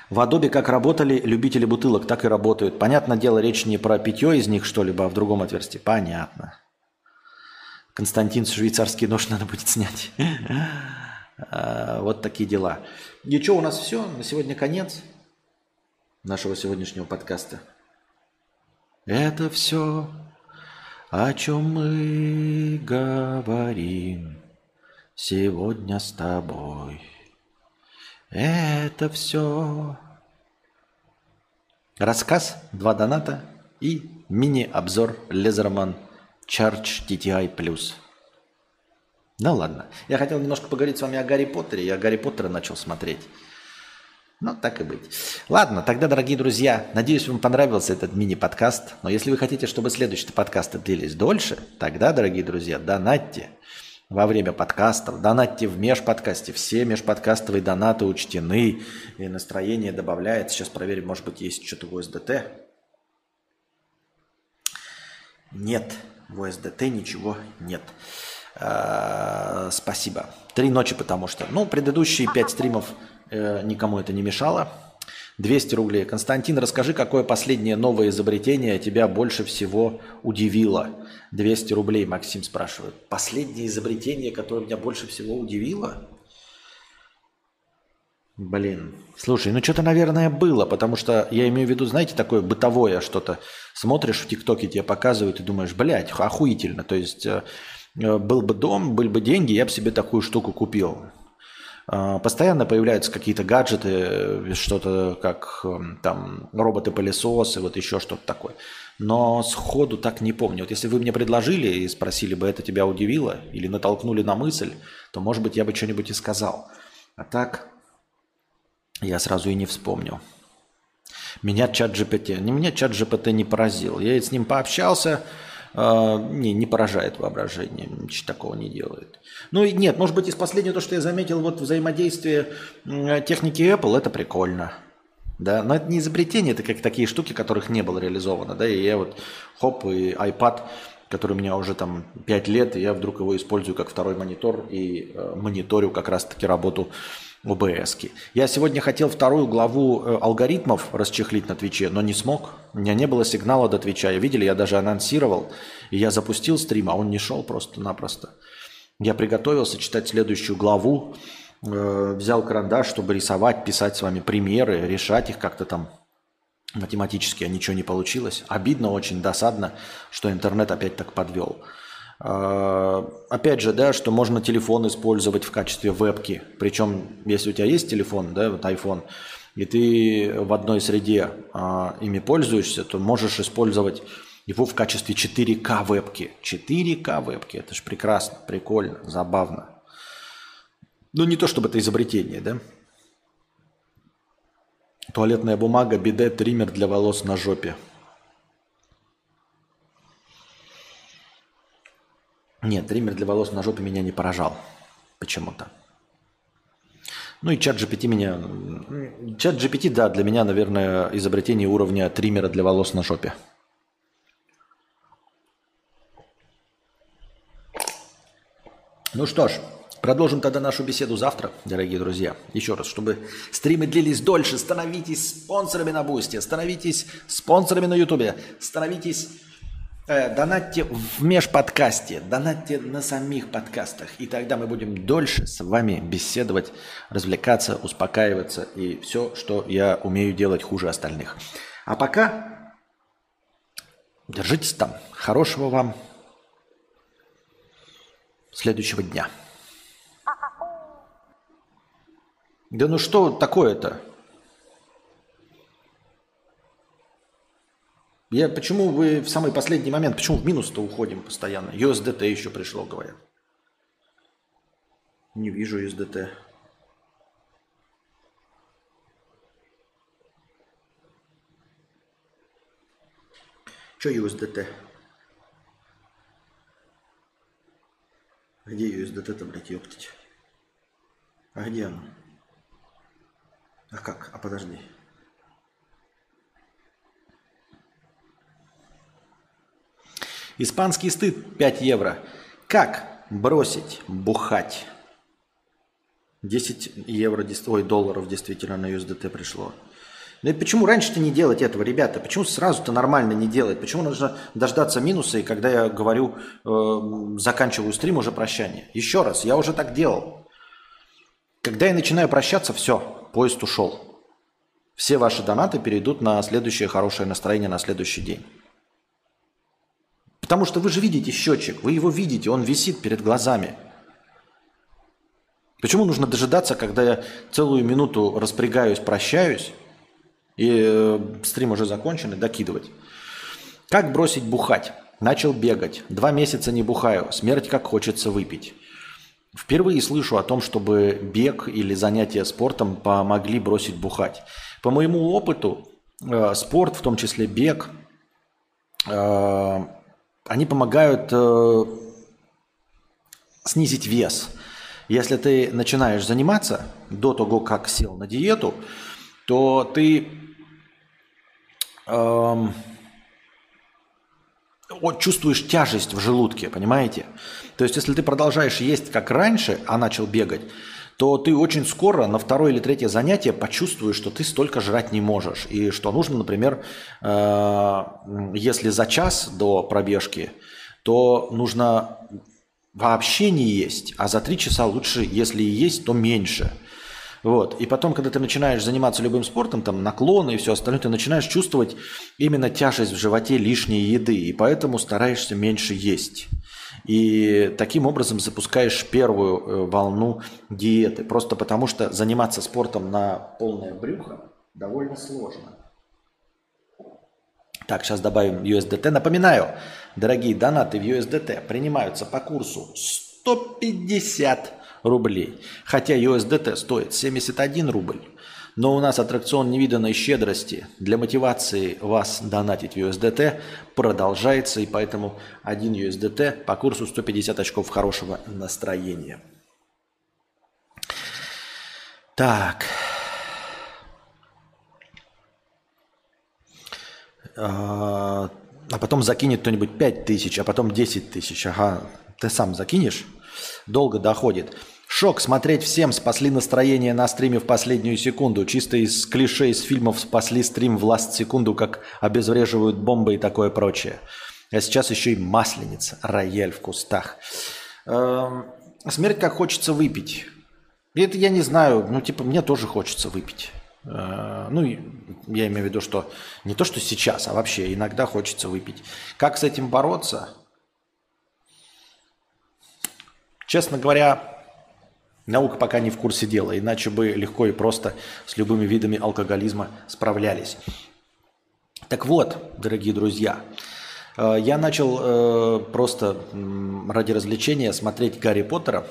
В Adobe как работали любители бутылок, так и работают. Понятное дело, речь не про питье из них что-либо, а в другом отверстии. Понятно. Константин, швейцарский нож надо будет снять. А, вот такие дела. И что, у нас все? На сегодня конец нашего сегодняшнего подкаста. Это все, о чем мы говорим сегодня с тобой. Это все. Рассказ, два доната и мини-обзор Лезерман Charge TTI+. Ну ладно. Я хотел немножко поговорить с вами о Гарри Поттере. Я Гарри Поттера начал смотреть. Ну, так и быть. Ладно, тогда, дорогие друзья, надеюсь, вам понравился этот мини-подкаст. Но если вы хотите, чтобы следующие подкасты длились дольше, тогда, дорогие друзья, донатьте во время подкастов. Донатьте в межподкасте. Все межподкастовые донаты учтены. И настроение добавляется. Сейчас проверим, может быть, есть что-то в СДТ. Нет, в СДТ ничего нет. А, спасибо. Три ночи, потому что, ну, предыдущие пять стримов э, никому это не мешало. 200 рублей. Константин, расскажи, какое последнее новое изобретение тебя больше всего удивило? 200 рублей, Максим спрашивает. Последнее изобретение, которое меня больше всего удивило? Блин. Слушай, ну что-то, наверное, было, потому что я имею в виду, знаете, такое бытовое что-то. Смотришь в ТикТоке, тебе показывают и думаешь, блядь, охуительно. То есть э, э, был бы дом, были бы деньги, я бы себе такую штуку купил. Э, постоянно появляются какие-то гаджеты, э, что-то как э, там роботы-пылесосы, вот еще что-то такое. Но сходу так не помню. Вот если вы мне предложили и спросили бы, это тебя удивило или натолкнули на мысль, то, может быть, я бы что-нибудь и сказал. А так, я сразу и не вспомнил. Меня чат GPT, не меня чат GPT не поразил. Я с ним пообщался, э, не, не поражает воображение, ничего такого не делает. Ну и нет, может быть, из последнего, то, что я заметил, вот взаимодействие э, техники Apple, это прикольно. Да, но это не изобретение, это как такие штуки, которых не было реализовано. Да, и я вот, хоп, и iPad, который у меня уже там 5 лет, и я вдруг его использую как второй монитор и э, мониторю как раз-таки работу ОБС. Я сегодня хотел вторую главу э, алгоритмов расчехлить на Твиче, но не смог. У меня не было сигнала до Твича. Видели, я даже анонсировал, и я запустил стрим, а он не шел просто-напросто. Я приготовился читать следующую главу, э, взял карандаш, чтобы рисовать, писать с вами примеры, решать их как-то там математически, а ничего не получилось. Обидно очень, досадно, что интернет опять так подвел. А, опять же, да, что можно телефон использовать в качестве вебки. Причем, если у тебя есть телефон, да, вот iPhone, и ты в одной среде а, ими пользуешься, то можешь использовать его в качестве 4К вебки. 4К вебки, это же прекрасно, прикольно, забавно. Ну, не то чтобы это изобретение, да? Туалетная бумага, биде, триммер для волос на жопе – Нет, триммер для волос на жопе меня не поражал. Почему-то. Ну и чат GPT меня... Чат GPT, да, для меня, наверное, изобретение уровня триммера для волос на жопе. Ну что ж, продолжим тогда нашу беседу завтра, дорогие друзья. Еще раз, чтобы стримы длились дольше, становитесь спонсорами на Бусте, становитесь спонсорами на Ютубе, становитесь Э, донатьте в межподкасте, донатьте на самих подкастах. И тогда мы будем дольше с вами беседовать, развлекаться, успокаиваться и все, что я умею делать хуже остальных. А пока держитесь там. Хорошего вам следующего дня. Да ну что такое-то? Я, почему вы в самый последний момент, почему в минус-то уходим постоянно? USDT еще пришло, говорят. Не вижу USDT. Что USDT? Где USDT-то, блядь, ёптать? А где оно? А как? А подожди. Испанский стыд 5 евро. Как бросить бухать? 10 евро, ой, долларов действительно на USDT пришло. Ну и почему раньше-то не делать этого, ребята? Почему сразу-то нормально не делать? Почему нужно дождаться минуса, и когда я говорю, э, заканчиваю стрим, уже прощание? Еще раз, я уже так делал. Когда я начинаю прощаться, все, поезд ушел. Все ваши донаты перейдут на следующее хорошее настроение на следующий день. Потому что вы же видите счетчик, вы его видите, он висит перед глазами. Почему нужно дожидаться, когда я целую минуту распрягаюсь, прощаюсь, и э, стрим уже закончен, и докидывать? Как бросить бухать? Начал бегать. Два месяца не бухаю. Смерть как хочется выпить. Впервые слышу о том, чтобы бег или занятия спортом помогли бросить бухать. По моему опыту, э, спорт, в том числе бег, э, они помогают э, снизить вес. Если ты начинаешь заниматься до того, как сел на диету, то ты э, чувствуешь тяжесть в желудке, понимаете? То есть, если ты продолжаешь есть как раньше, а начал бегать, то ты очень скоро на второе или третье занятие почувствуешь, что ты столько жрать не можешь. И что нужно, например, э, если за час до пробежки, то нужно вообще не есть, а за три часа лучше, если и есть, то меньше. Вот. И потом, когда ты начинаешь заниматься любым спортом, там наклоны и все остальное, ты начинаешь чувствовать именно тяжесть в животе лишней еды, и поэтому стараешься меньше есть. И таким образом запускаешь первую э, волну диеты. Просто потому что заниматься спортом на полное брюхо довольно сложно. Так, сейчас добавим USDT. Напоминаю, дорогие донаты в USDT принимаются по курсу 150 рублей. Хотя USDT стоит 71 рубль. Но у нас аттракцион невиданной щедрости для мотивации вас донатить в USDT продолжается, и поэтому один USDT по курсу 150 очков хорошего настроения. Так. А, а потом закинет кто-нибудь 5 тысяч, а потом 10 тысяч. Ага, ты сам закинешь? Долго доходит. Шок смотреть всем, спасли настроение на стриме в последнюю секунду. Чисто из клише из фильмов спасли стрим в ласт секунду, как обезвреживают бомбы и такое прочее. А сейчас еще и масленица, рояль в кустах. Эм, смерть как хочется выпить. Это я не знаю, ну типа мне тоже хочется выпить. Э, ну, я имею в виду, что не то, что сейчас, а вообще иногда хочется выпить. Как с этим бороться? Честно говоря, Наука пока не в курсе дела, иначе бы легко и просто с любыми видами алкоголизма справлялись. Так вот, дорогие друзья, э, я начал э, просто ради развлечения смотреть Гарри Поттера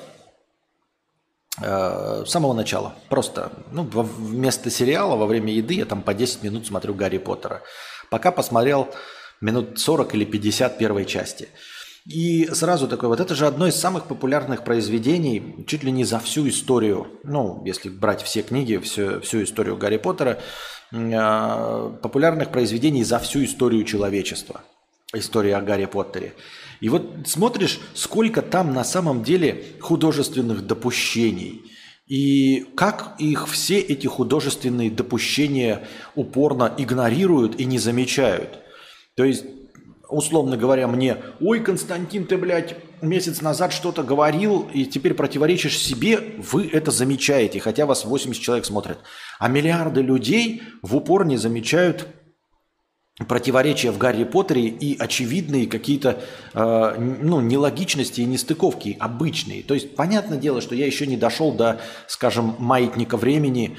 э, с самого начала. Просто ну, вместо сериала во время еды я там по 10 минут смотрю Гарри Поттера. Пока посмотрел минут 40 или 50 первой части – и сразу такой, вот это же одно из самых популярных произведений чуть ли не за всю историю, ну, если брать все книги, всю, всю историю Гарри Поттера, э, популярных произведений за всю историю человечества. История о Гарри Поттере. И вот смотришь, сколько там на самом деле художественных допущений. И как их все эти художественные допущения упорно игнорируют и не замечают. То есть условно говоря, мне, ой, Константин, ты, блядь, месяц назад что-то говорил, и теперь противоречишь себе, вы это замечаете, хотя вас 80 человек смотрят. А миллиарды людей в упор не замечают противоречия в Гарри Поттере и очевидные какие-то э, ну, нелогичности и нестыковки обычные. То есть, понятное дело, что я еще не дошел до, скажем, маятника времени,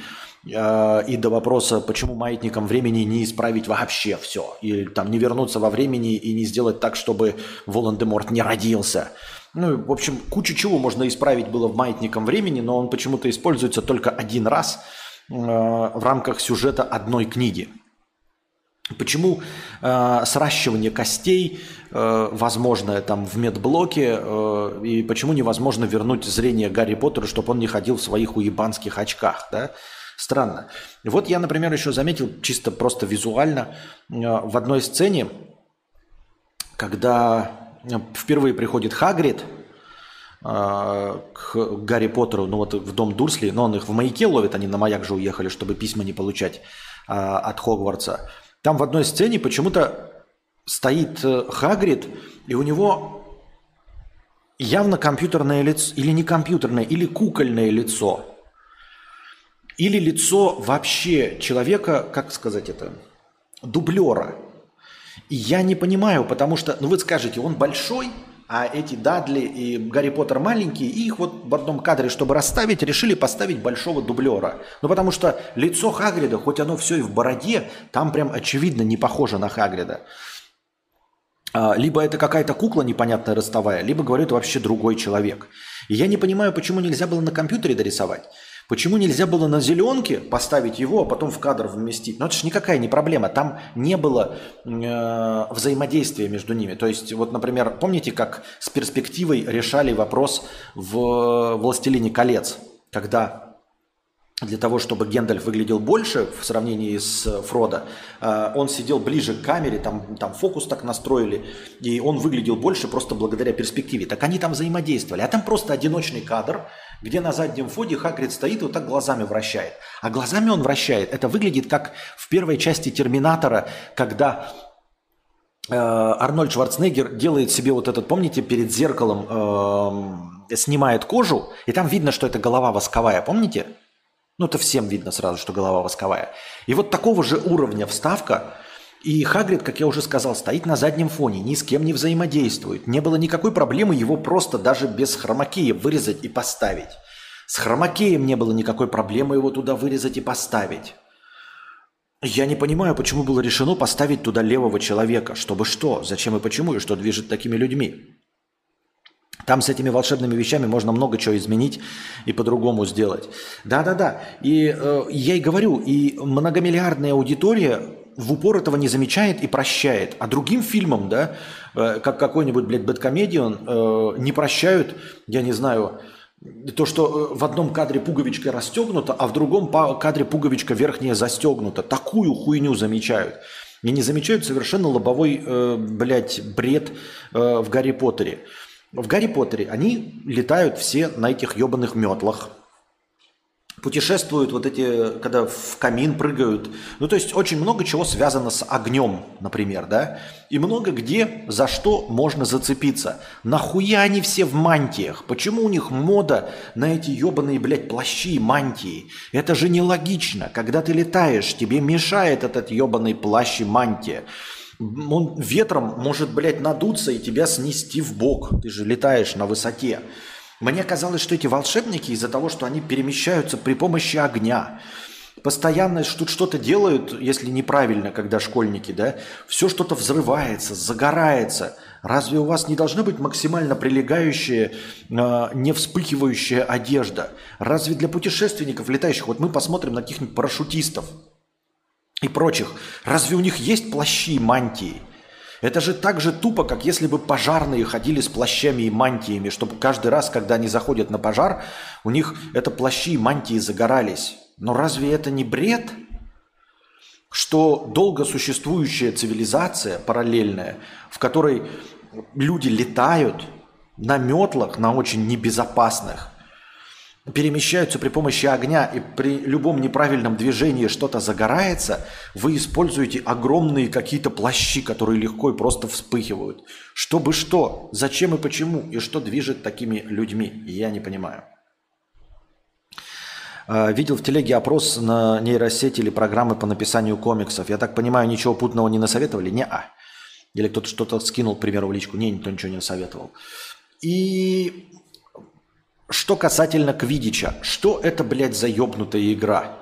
и до вопроса, почему маятником времени не исправить вообще все. И там не вернуться во времени и не сделать так, чтобы Волан-де-Морт не родился. Ну, в общем, кучу чего можно исправить было в маятником времени, но он почему-то используется только один раз э, в рамках сюжета одной книги. Почему э, сращивание костей э, возможно там в медблоке, э, и почему невозможно вернуть зрение Гарри Поттера, чтобы он не ходил в своих уебанских очках, да? Странно. Вот я, например, еще заметил чисто просто визуально э, в одной сцене, когда э, впервые приходит Хагрид э, к Гарри Поттеру, ну вот в дом Дурсли, но он их в маяке ловит, они на маяк же уехали, чтобы письма не получать от Хогвартса. Там в одной сцене почему-то стоит Хагрид, и у него явно компьютерное лицо, или не компьютерное, или кукольное лицо – или лицо вообще человека, как сказать это, дублера. И я не понимаю, потому что, ну вы скажете, он большой, а эти Дадли и Гарри Поттер маленькие, и их вот в одном кадре, чтобы расставить, решили поставить большого дублера. Ну потому что лицо Хагрида, хоть оно все и в бороде, там прям очевидно не похоже на Хагрида. А, либо это какая-то кукла непонятная ростовая, либо, говорю, это вообще другой человек. И я не понимаю, почему нельзя было на компьютере дорисовать. Почему нельзя было на зеленке поставить его, а потом в кадр вместить? Ну, это же никакая не проблема. Там не было э, взаимодействия между ними. То есть, вот, например, помните, как с перспективой решали вопрос в «Властелине колец», когда для того, чтобы Гендальф выглядел больше в сравнении с Фродо, э, он сидел ближе к камере, там, там фокус так настроили, и он выглядел больше просто благодаря перспективе. Так они там взаимодействовали. А там просто одиночный кадр – где на заднем фоне Хагрид стоит и вот так глазами вращает. А глазами он вращает. Это выглядит как в первой части «Терминатора», когда э, Арнольд Шварценеггер делает себе вот этот, помните, перед зеркалом э, снимает кожу, и там видно, что это голова восковая, помните? Ну, это всем видно сразу, что голова восковая. И вот такого же уровня вставка, и Хагрид, как я уже сказал, стоит на заднем фоне, ни с кем не взаимодействует. Не было никакой проблемы его просто даже без хромакея вырезать и поставить. С хромакеем не было никакой проблемы его туда вырезать и поставить. Я не понимаю, почему было решено поставить туда левого человека. Чтобы что? Зачем и почему? И что движет такими людьми? Там с этими волшебными вещами можно много чего изменить и по-другому сделать. Да-да-да. И э, я и говорю, и многомиллиардная аудитория в упор этого не замечает и прощает. А другим фильмам, да, э, как какой-нибудь, блядь, Бэткомедиан, э, не прощают, я не знаю, то, что э, в одном кадре пуговичка расстегнута, а в другом кадре пуговичка верхняя застегнута. Такую хуйню замечают. И не замечают совершенно лобовой, э, блядь, бред э, в Гарри Поттере. В Гарри Поттере они летают все на этих ебаных метлах путешествуют вот эти, когда в камин прыгают. Ну, то есть очень много чего связано с огнем, например, да? И много где за что можно зацепиться. Нахуя они все в мантиях? Почему у них мода на эти ебаные, блядь, плащи и мантии? Это же нелогично. Когда ты летаешь, тебе мешает этот ебаный плащ и мантия. Он ветром может, блядь, надуться и тебя снести в бок. Ты же летаешь на высоте. Мне казалось, что эти волшебники из-за того, что они перемещаются при помощи огня, постоянно тут что-то делают, если неправильно, когда школьники, да, все что-то взрывается, загорается. Разве у вас не должна быть максимально прилегающая, э, не вспыхивающая одежда? Разве для путешественников, летающих, вот мы посмотрим на каких-нибудь парашютистов и прочих, разве у них есть плащи, мантии? Это же так же тупо, как если бы пожарные ходили с плащами и мантиями, чтобы каждый раз, когда они заходят на пожар, у них это плащи и мантии загорались. Но разве это не бред? Что долго существующая цивилизация параллельная, в которой люди летают на метлах, на очень небезопасных, перемещаются при помощи огня и при любом неправильном движении что-то загорается, вы используете огромные какие-то плащи, которые легко и просто вспыхивают. Чтобы что? Зачем и почему? И что движет такими людьми? Я не понимаю. А, видел в телеге опрос на нейросети или программы по написанию комиксов. Я так понимаю, ничего путного не насоветовали? Не-а. Или кто-то что-то скинул, к примеру, в личку. Не, никто ничего не насоветовал. И что касательно Квидича, что это, блядь, за ебнутая игра?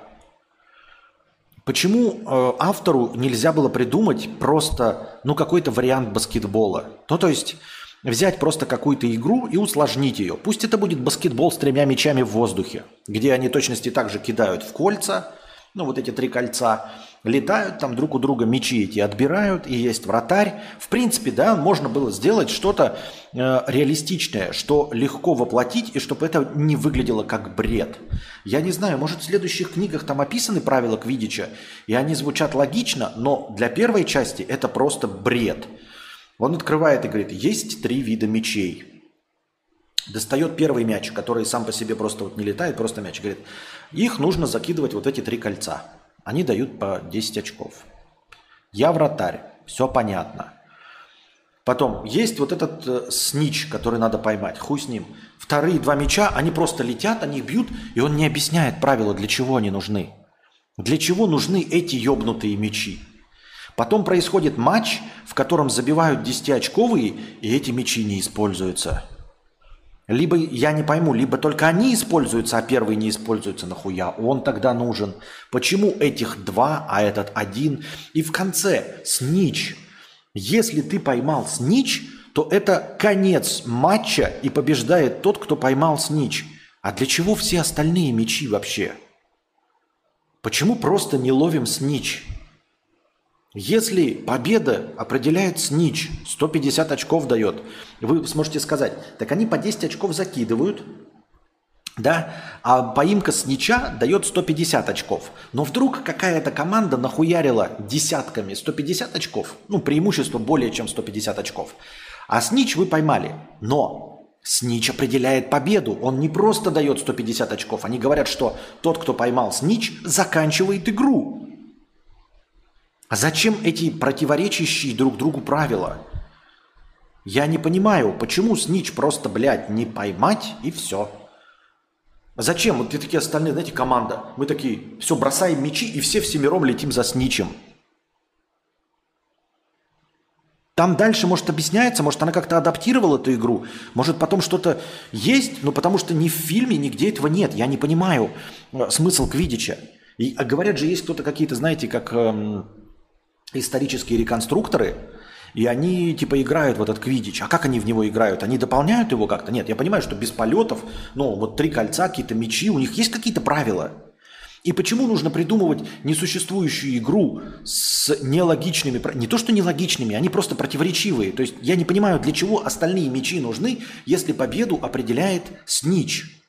Почему э, автору нельзя было придумать просто, ну, какой-то вариант баскетбола? Ну, то есть взять просто какую-то игру и усложнить ее. Пусть это будет баскетбол с тремя мячами в воздухе, где они точности также кидают в кольца, ну, вот эти три кольца, летают там друг у друга мечи эти отбирают, и есть вратарь. В принципе, да, можно было сделать что-то э, реалистичное, что легко воплотить, и чтобы это не выглядело как бред. Я не знаю, может в следующих книгах там описаны правила Квидича, и они звучат логично, но для первой части это просто бред. Он открывает и говорит, есть три вида мечей. Достает первый мяч, который сам по себе просто вот не летает, просто мяч. Говорит, их нужно закидывать вот эти три кольца. Они дают по 10 очков. Я вратарь, все понятно. Потом есть вот этот э, снич, который надо поймать, хуй с ним. Вторые два мяча, они просто летят, они бьют, и он не объясняет правила, для чего они нужны. Для чего нужны эти ёбнутые мячи. Потом происходит матч, в котором забивают 10-очковые, и эти мячи не используются. Либо я не пойму, либо только они используются, а первый не используется нахуя. Он тогда нужен. Почему этих два, а этот один? И в конце снич. Если ты поймал снич, то это конец матча и побеждает тот, кто поймал снич. А для чего все остальные мечи вообще? Почему просто не ловим снич? Если победа определяет снич, 150 очков дает, вы сможете сказать, так они по 10 очков закидывают, да, а поимка снича дает 150 очков. Но вдруг какая-то команда нахуярила десятками 150 очков, ну, преимущество более чем 150 очков. А снич вы поймали. Но снич определяет победу. Он не просто дает 150 очков. Они говорят, что тот, кто поймал снич, заканчивает игру. А зачем эти противоречащие друг другу правила? Я не понимаю, почему снич просто, блядь, не поймать и все. Зачем? Вот такие остальные, знаете, команда. Мы такие, все, бросаем мячи и все всемиром летим за сничем. Там дальше, может, объясняется, может, она как-то адаптировала эту игру, может, потом что-то есть, но потому что ни в фильме, нигде этого нет. Я не понимаю э, смысл Квидича. И а говорят же, есть кто-то какие-то, знаете, как эм, исторические реконструкторы, и они типа играют в этот квидич. А как они в него играют? Они дополняют его как-то? Нет, я понимаю, что без полетов, ну вот три кольца, какие-то мечи, у них есть какие-то правила. И почему нужно придумывать несуществующую игру с нелогичными, не то что нелогичными, они просто противоречивые. То есть я не понимаю, для чего остальные мечи нужны, если победу определяет снич.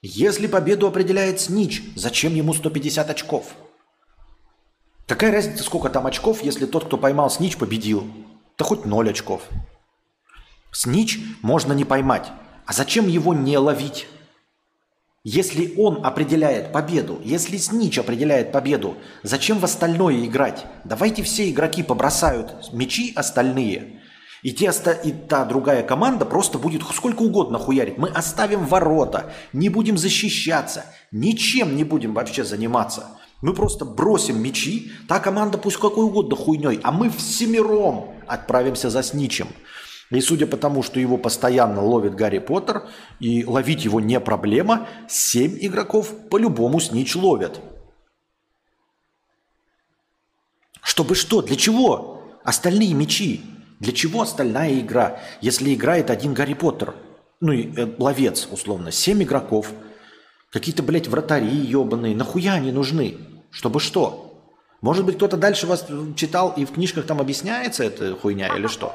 Если победу определяет снич, зачем ему 150 очков? Какая разница, сколько там очков, если тот, кто поймал снич, победил? Да хоть ноль очков. Снич можно не поймать. А зачем его не ловить? Если он определяет победу, если Снич определяет победу, зачем в остальное играть? Давайте все игроки побросают мячи остальные, и, те, и та другая команда просто будет сколько угодно хуярить. Мы оставим ворота, не будем защищаться, ничем не будем вообще заниматься. Мы просто бросим мячи, та команда пусть какой угодно хуйней, а мы всемиром отправимся за сничем. И судя по тому, что его постоянно ловит Гарри Поттер, и ловить его не проблема, семь игроков по-любому снич ловят. Чтобы что? Для чего? Остальные мечи. Для чего остальная игра, если играет один Гарри Поттер? Ну и э, ловец, условно. Семь игроков. Какие-то, блядь, вратари ебаные. Нахуя они нужны? Чтобы что? Может быть, кто-то дальше вас читал и в книжках там объясняется эта хуйня или что?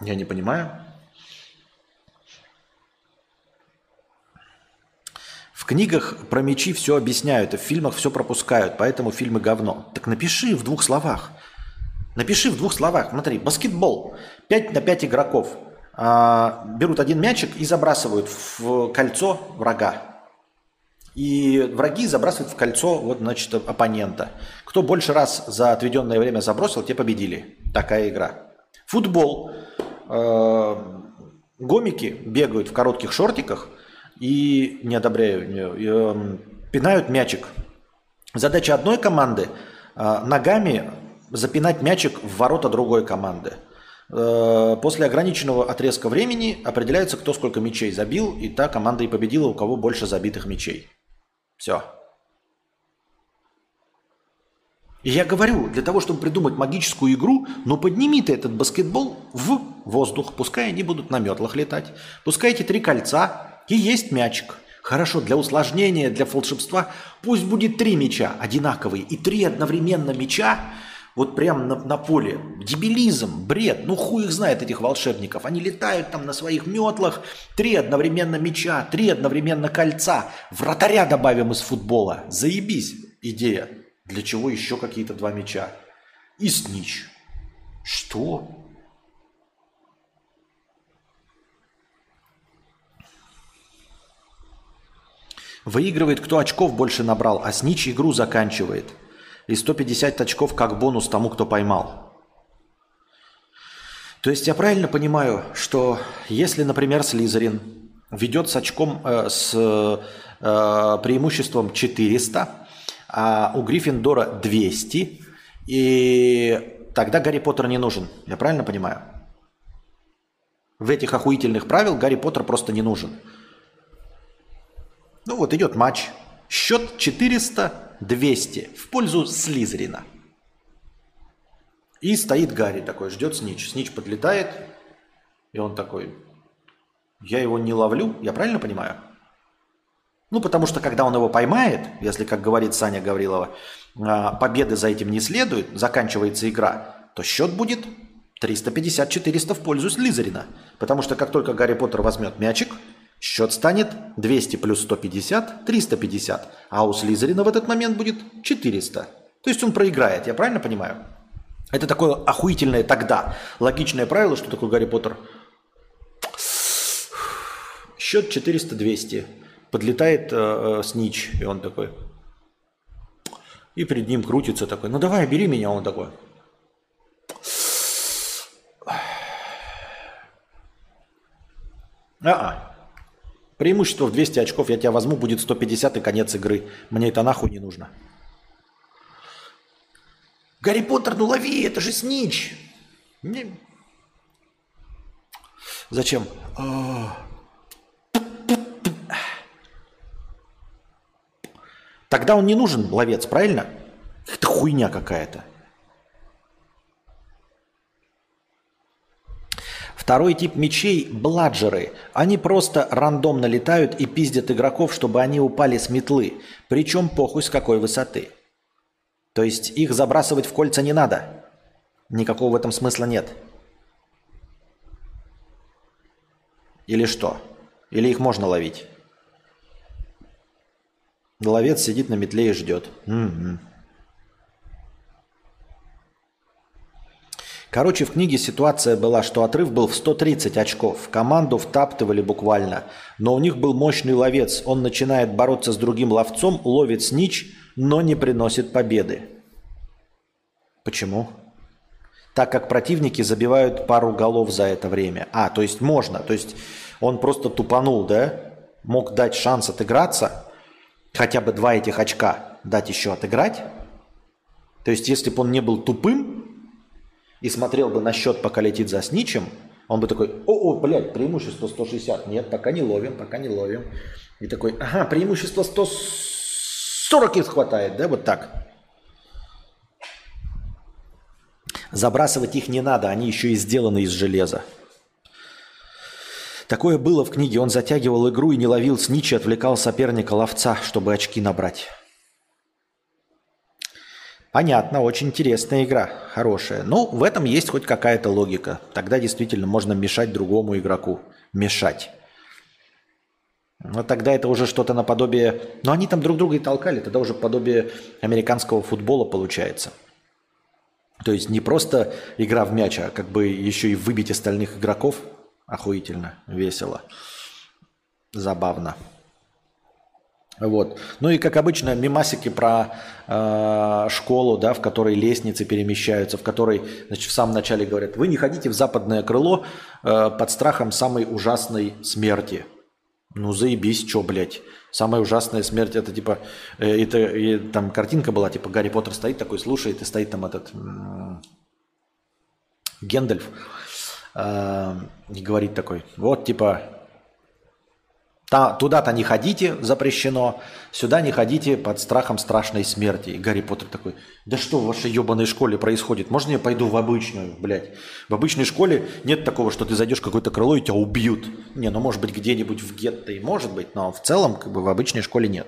Я не понимаю. В книгах про мечи все объясняют, а в фильмах все пропускают, поэтому фильмы говно. Так напиши в двух словах. Напиши в двух словах. Смотри, баскетбол. 5 на 5 игроков. А, берут один мячик и забрасывают в кольцо врага. И враги забрасывают в кольцо вот, значит, оппонента. Кто больше раз за отведенное время забросил, те победили. Такая игра. Футбол. Э, гомики бегают в коротких шортиках и, не одобряю, э, пинают мячик. Задача одной команды э, ногами запинать мячик в ворота другой команды. После ограниченного отрезка времени определяется, кто сколько мячей забил, и та команда и победила, у кого больше забитых мячей. Все. И я говорю, для того, чтобы придумать магическую игру, ну подними ты этот баскетбол в воздух, пускай они будут на метлах летать, пускай эти три кольца и есть мячик. Хорошо, для усложнения, для волшебства пусть будет три мяча одинаковые и три одновременно мяча, вот прям на, на поле. Дебилизм, бред. Ну хуй их знает, этих волшебников. Они летают там на своих метлах. Три одновременно мяча, три одновременно кольца. Вратаря добавим из футбола. Заебись идея. Для чего еще какие-то два мяча? И снич. Что? Выигрывает, кто очков больше набрал, а снич игру заканчивает – и 150 очков как бонус тому, кто поймал. То есть я правильно понимаю, что если, например, Слизерин ведет с очком, э, с э, преимуществом 400, а у Гриффиндора 200, и тогда Гарри Поттер не нужен. Я правильно понимаю? В этих охуительных правил Гарри Поттер просто не нужен. Ну вот идет матч. Счет 400 200 в пользу Слизерина. И стоит Гарри такой, ждет Снич. Снич подлетает, и он такой, я его не ловлю, я правильно понимаю? Ну, потому что когда он его поймает, если, как говорит Саня Гаврилова, а, победы за этим не следует, заканчивается игра, то счет будет 350-400 в пользу Слизерина. Потому что как только Гарри Поттер возьмет мячик, Счет станет 200 плюс 150, 350, а у Слизерина в этот момент будет 400. То есть он проиграет, я правильно понимаю? Это такое охуительное тогда логичное правило, что такое Гарри Поттер. Счет 400-200. Подлетает э, э, Снич, и он такой. И перед ним крутится такой. Ну давай, бери меня, он такой. А-а. Преимущество в 200 очков я тебя возьму, будет 150 и конец игры. Мне это нахуй не нужно. Гарри Поттер, ну лови, это же снич. Не... Зачем? А. Тогда он не нужен, ловец, правильно? Это хуйня какая-то. Второй тип мечей – бладжеры. Они просто рандомно летают и пиздят игроков, чтобы они упали с метлы. Причем похуй с какой высоты. То есть их забрасывать в кольца не надо. Никакого в этом смысла нет. Или что? Или их можно ловить? Ловец сидит на метле и ждет. Угу. Короче, в книге ситуация была, что отрыв был в 130 очков. Команду втаптывали буквально. Но у них был мощный ловец. Он начинает бороться с другим ловцом, ловит снич, но не приносит победы. Почему? Так как противники забивают пару голов за это время. А, то есть можно. То есть он просто тупанул, да? Мог дать шанс отыграться, хотя бы два этих очка дать еще отыграть. То есть если бы он не был тупым, и смотрел бы на счет, пока летит за сничем, он бы такой, о, о, блядь, преимущество 160. Нет, пока не ловим, пока не ловим. И такой, ага, преимущество 140 их хватает, да, вот так. Забрасывать их не надо, они еще и сделаны из железа. Такое было в книге. Он затягивал игру и не ловил сничи, отвлекал соперника ловца, чтобы очки набрать. Понятно, очень интересная игра, хорошая. Ну, в этом есть хоть какая-то логика. Тогда действительно можно мешать другому игроку. Мешать. Но тогда это уже что-то наподобие... Но они там друг друга и толкали, тогда уже подобие американского футбола получается. То есть не просто игра в мяч, а как бы еще и выбить остальных игроков. Охуительно, весело, забавно. Вот. Ну и, как обычно, мимасики про э, школу, да, в которой лестницы перемещаются, в которой значит, в самом начале говорят, вы не ходите в западное крыло э, под страхом самой ужасной смерти. Ну заебись, что, блядь. Самая ужасная смерть, это типа, э, это, и, там картинка была, типа Гарри Поттер стоит такой, слушает, и стоит там этот э, Гендальф, э, и говорит такой, вот, типа, Туда-то не ходите, запрещено. Сюда не ходите под страхом страшной смерти. И Гарри Поттер такой, да что в вашей ебаной школе происходит? Можно я пойду в обычную, блядь? В обычной школе нет такого, что ты зайдешь в какое-то крыло и тебя убьют. Не, ну может быть где-нибудь в гетто и может быть, но в целом как бы в обычной школе нет.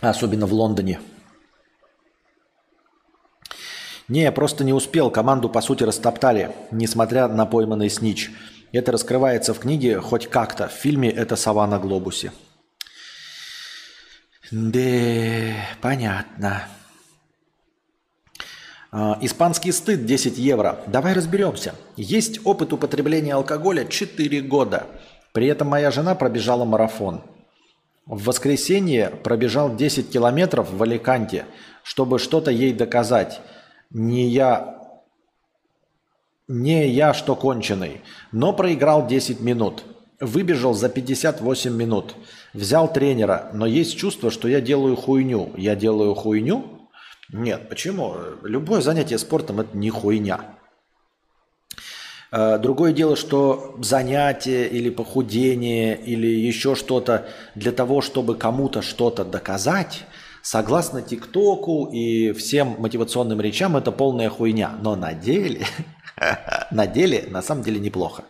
Особенно в Лондоне. Не, я просто не успел. Команду, по сути, растоптали, несмотря на пойманный снич. Это раскрывается в книге хоть как-то. В фильме это «Сова на глобусе». Да, понятно. А, испанский стыд 10 евро. Давай разберемся. Есть опыт употребления алкоголя 4 года. При этом моя жена пробежала марафон. В воскресенье пробежал 10 километров в Аликанте, чтобы что-то ей доказать. Не я не я, что конченый, но проиграл 10 минут. Выбежал за 58 минут. Взял тренера, но есть чувство, что я делаю хуйню. Я делаю хуйню? Нет, почему? Любое занятие спортом – это не хуйня. Э, другое дело, что занятие или похудение или еще что-то для того, чтобы кому-то что-то доказать, согласно ТикТоку и всем мотивационным речам, это полная хуйня. Но на деле На деле, на самом деле, неплохо.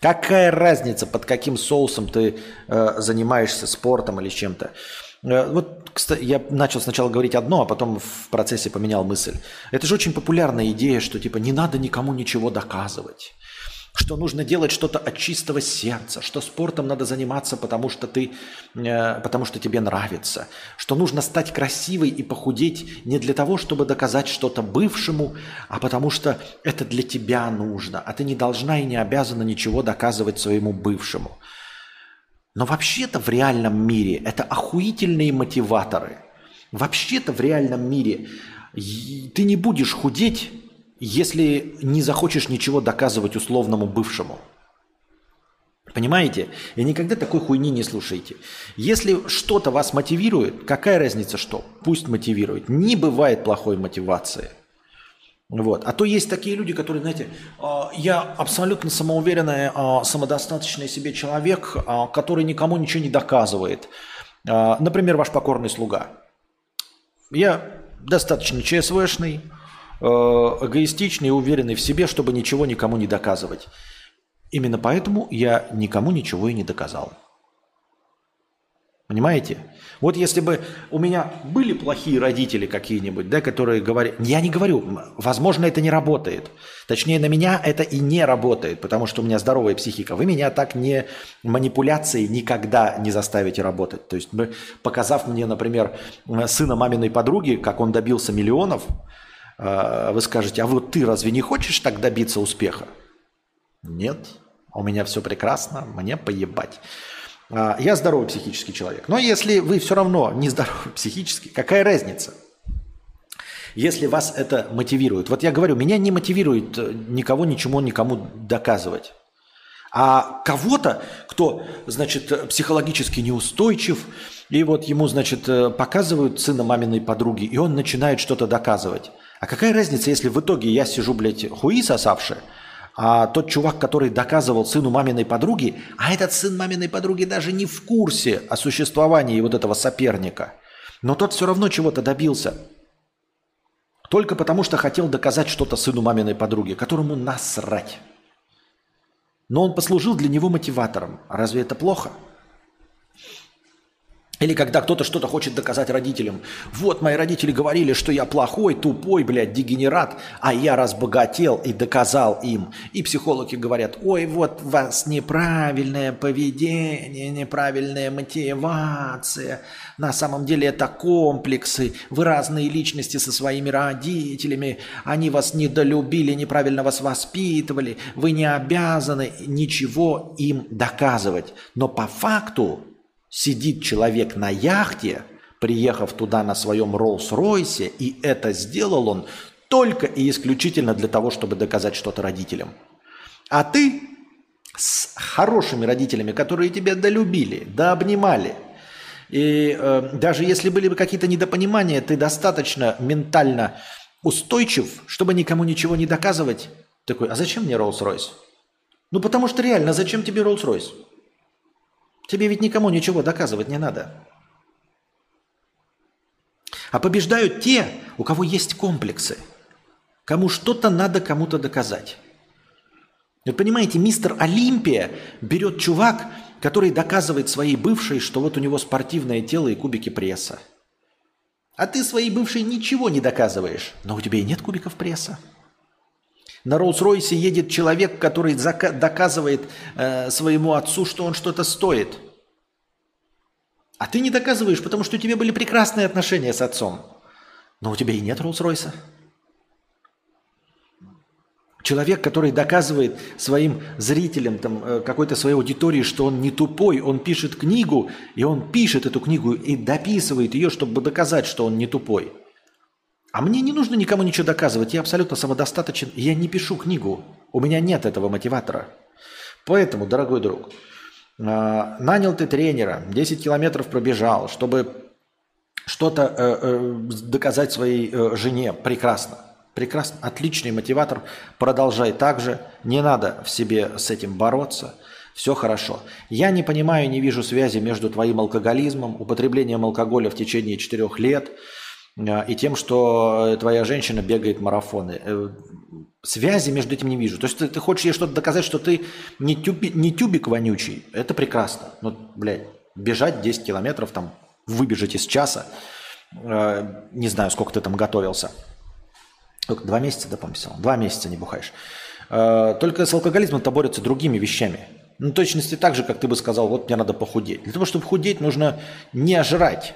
Какая разница, под каким соусом ты э, занимаешься спортом или чем-то? Э, вот, кстати, я начал сначала говорить одно, а потом в процессе поменял мысль. Это же очень популярная идея, что типа не надо никому ничего доказывать что нужно делать что-то от чистого сердца, что спортом надо заниматься, потому что, ты, э, потому что тебе нравится, что нужно стать красивой и похудеть не для того, чтобы доказать что-то бывшему, а потому что это для тебя нужно, а ты не должна и не обязана ничего доказывать своему бывшему. Но вообще-то в реальном мире это охуительные мотиваторы. Вообще-то в реальном мире ты не будешь худеть если не захочешь ничего доказывать условному бывшему. Понимаете? И никогда такой хуйни не слушайте. Если что-то вас мотивирует, какая разница что? Пусть мотивирует. Не бывает плохой мотивации. Вот. А то есть такие люди, которые, знаете, «А, я абсолютно самоуверенный, а, самодостаточный себе человек, а, который никому ничего не доказывает. Например, ваш покорный слуга. Я достаточно ЧСВшный, эгоистичный и уверенный в себе, чтобы ничего никому не доказывать. Именно поэтому я никому ничего и не доказал. Понимаете? Вот если бы у меня были плохие родители какие-нибудь, да, которые говорят... Я не говорю, возможно, это не работает. Точнее, на меня это и не работает, потому что у меня здоровая психика. Вы меня так не манипуляцией никогда не заставите работать. То есть, показав мне, например, сына маминой подруги, как он добился миллионов, э, вы скажете, а вот ты разве не хочешь так добиться успеха? Нет, у меня все прекрасно, мне поебать. А, я здоровый психический человек. Но если вы все равно не здоровый психически, какая разница? Если вас это мотивирует. Вот я говорю, меня не мотивирует э, никого ничему никому доказывать. А кого-то, кто, значит, психологически неустойчив, и вот ему, значит, э, показывают сына маминой подруги, и он начинает что-то доказывать. А какая разница, если в итоге я сижу, блядь, хуи сосавший, а тот чувак, который доказывал сыну маминой подруги, а этот сын маминой подруги даже не в курсе о существовании вот этого соперника. Но тот все равно чего-то добился. Только потому, что хотел доказать что-то сыну маминой подруги, которому насрать. Но он послужил для него мотиватором. Разве это плохо? Или когда кто-то что-то хочет доказать родителям. Вот мои родители говорили, что я плохой, тупой, блядь, дегенерат, а я разбогател и доказал им. И психологи говорят, ой, вот у вас неправильное поведение, неправильная мотивация. На самом деле это комплексы. Вы разные личности со своими родителями. Они вас недолюбили, неправильно вас воспитывали. Вы не обязаны ничего им доказывать. Но по факту сидит человек на яхте, приехав туда на своем Роллс-Ройсе, и это сделал он только и исключительно для того, чтобы доказать что-то родителям. А ты с хорошими родителями, которые тебя долюбили, да обнимали, и э, даже если были бы какие-то недопонимания, ты достаточно ментально устойчив, чтобы никому ничего не доказывать. Такой, а зачем мне Роллс-Ройс? Ну потому что реально, зачем тебе Роллс-Ройс? Тебе ведь никому ничего доказывать не надо. А побеждают те, у кого есть комплексы. Кому что-то надо кому-то доказать. Вы понимаете, мистер Олимпия берет чувак, который доказывает своей бывшей, что вот у него спортивное тело и кубики пресса. А ты своей бывшей ничего не доказываешь, но у тебя и нет кубиков пресса. На Роллс-Ройсе едет человек, который доказывает э, своему отцу, что он что-то стоит. А ты не доказываешь, потому что у тебя были прекрасные отношения с отцом. Но у тебя и нет Роллс-Ройса. Человек, который доказывает своим зрителям, там, э, какой-то своей аудитории, что он не тупой, он пишет книгу, и он пишет эту книгу и дописывает ее, чтобы доказать, что он не тупой. А мне не нужно никому ничего доказывать, я абсолютно самодостаточен, я не пишу книгу, у меня нет этого мотиватора. Поэтому, дорогой друг, а, нанял ты тренера, 10 километров пробежал, чтобы что-то э, э, доказать своей э, жене, прекрасно. Прекрасно, отличный мотиватор, продолжай так же, не надо в себе с этим бороться, все хорошо. Я не понимаю, не вижу связи между твоим алкоголизмом, употреблением алкоголя в течение четырех лет – и тем, что э, твоя женщина бегает марафоны. Э, связи между этим не вижу. То есть ты, ты хочешь ей что-то доказать, что ты не, тюби, не тюбик вонючий. Это прекрасно. Ну, блядь, бежать 10 километров, там, выбежать из часа. Э, не знаю, сколько ты там готовился. Только два месяца, да, по Два месяца не бухаешь. Э, только с алкоголизмом-то борются другими вещами. Ну, точности так же, как ты бы сказал, вот мне надо похудеть. Для того, чтобы худеть, нужно не жрать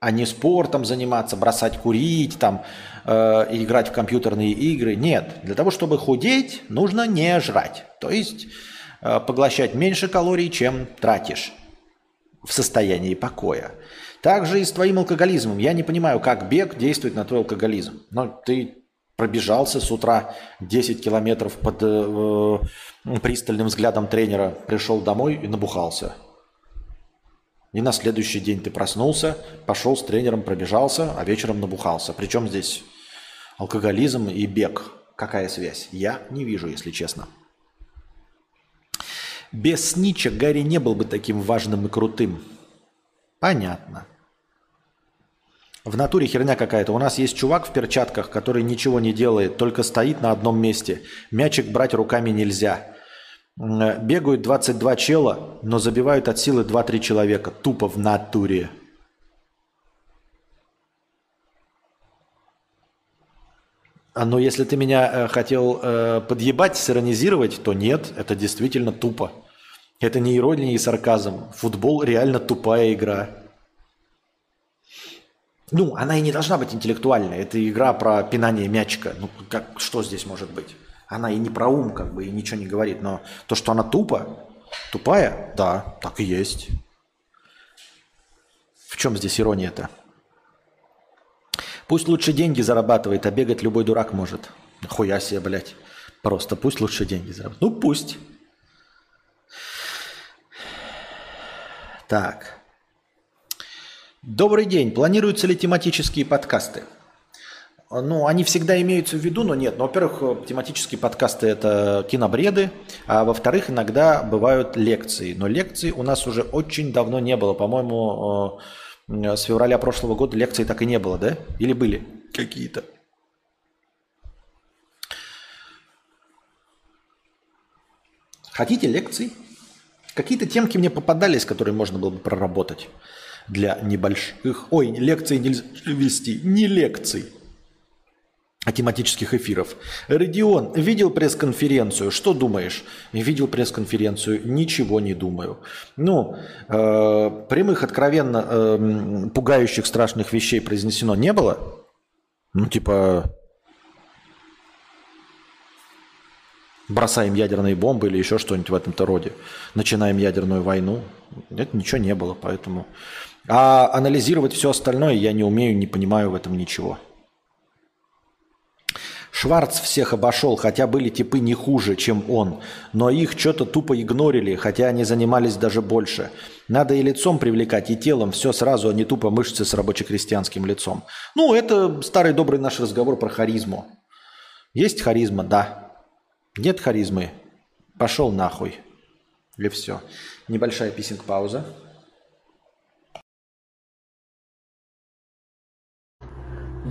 а не спортом заниматься, бросать курить, там, э, играть в компьютерные игры. Нет, для того, чтобы худеть, нужно не жрать. То есть э, поглощать меньше калорий, чем тратишь в состоянии покоя. Также и с твоим алкоголизмом. Я не понимаю, как бег действует на твой алкоголизм. Но ты пробежался с утра 10 километров под э, пристальным взглядом тренера, пришел домой и набухался. И на следующий день ты проснулся, пошел с тренером, пробежался, а вечером набухался. Причем здесь алкоголизм и бег. Какая связь? Я не вижу, если честно. Без Снича Гарри не был бы таким важным и крутым. Понятно. В натуре херня какая-то. У нас есть чувак в перчатках, который ничего не делает, только стоит на одном месте. Мячик брать руками нельзя. Бегают 22 чела, но забивают от силы 2-3 человека. Тупо в натуре. А Но если ты меня э, хотел э, подъебать, сиронизировать, то нет, это действительно тупо. Это не ирония и сарказм. Футбол реально тупая игра. Ну, она и не должна быть интеллектуальной. Это игра про пинание мячика. Ну, как, что здесь может быть? Она и не про ум, как бы, и ничего не говорит. Но то, что она тупо, тупая, да, так и есть. В чем здесь ирония-то? Пусть лучше деньги зарабатывает, а бегать любой дурак может. Хуя себе, блядь. Просто пусть лучше деньги зарабатывает. Ну, пусть. Так. Добрый день. Планируются ли тематические подкасты? Ну, они всегда имеются в виду, но нет. Ну, во-первых, тематические подкасты – это кинобреды, а во-вторых, иногда бывают лекции. Но лекций у нас уже очень давно не было. По-моему, э, с февраля прошлого года лекций так и не было, да? Или были какие-то? Хотите лекций? Какие-то темки мне попадались, которые можно было бы проработать для небольших... Ой, лекции нельзя вести, не лекций а тематических эфиров. Родион, видел пресс-конференцию? Что думаешь? Видел пресс-конференцию? Ничего не думаю. Ну, э, прямых, откровенно э, пугающих, страшных вещей произнесено не было. Ну, типа, бросаем ядерные бомбы или еще что-нибудь в этом-то роде. Начинаем ядерную войну. Это ничего не было, поэтому... А анализировать все остальное я не умею, не понимаю в этом ничего. Шварц всех обошел, хотя были типы не хуже, чем он. Но их что-то тупо игнорили, хотя они занимались даже больше. Надо и лицом привлекать, и телом. Все сразу, а не тупо мышцы с рабоче-крестьянским лицом. Ну, это старый добрый наш разговор про харизму. Есть харизма? Да. Нет харизмы? Пошел нахуй. Или все. Небольшая писинг-пауза.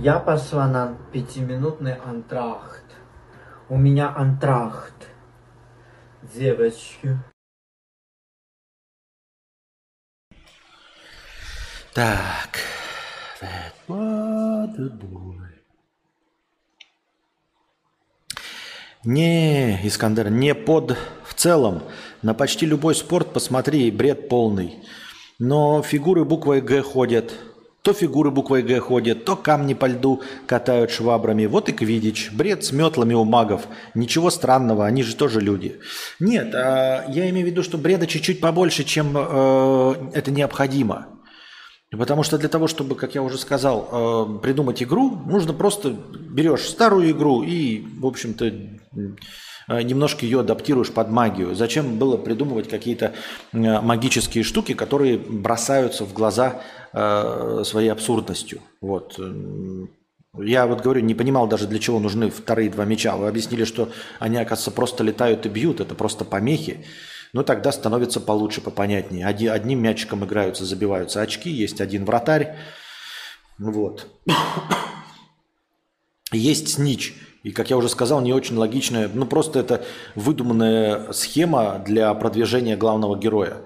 Я пошла на пятиминутный антрахт. У меня антрахт. Девочки. Так. Не, Искандер, не под в целом. На почти любой спорт посмотри, бред полный. Но фигуры буквой «Г» ходят – то фигуры буквой «Г» ходят, то камни по льду катают швабрами. Вот и Квидич. Бред с метлами у магов. Ничего странного, они же тоже люди. Нет, а я имею в виду, что бреда чуть-чуть побольше, чем э, это необходимо. Потому что для того, чтобы, как я уже сказал, э, придумать игру, нужно просто берешь старую игру и, в общем-то, э, немножко ее адаптируешь под магию. Зачем было придумывать какие-то магические штуки, которые бросаются в глаза э, своей абсурдностью. Вот. Я вот говорю, не понимал даже, для чего нужны вторые два мяча. Вы объяснили, что они, оказывается, просто летают и бьют, это просто помехи. Ну, тогда становится получше, попонятнее. Оди, одним мячиком играются, забиваются очки, есть один вратарь. Вот. Есть снич. И, как я уже сказал, не очень логичная, ну просто это выдуманная схема для продвижения главного героя.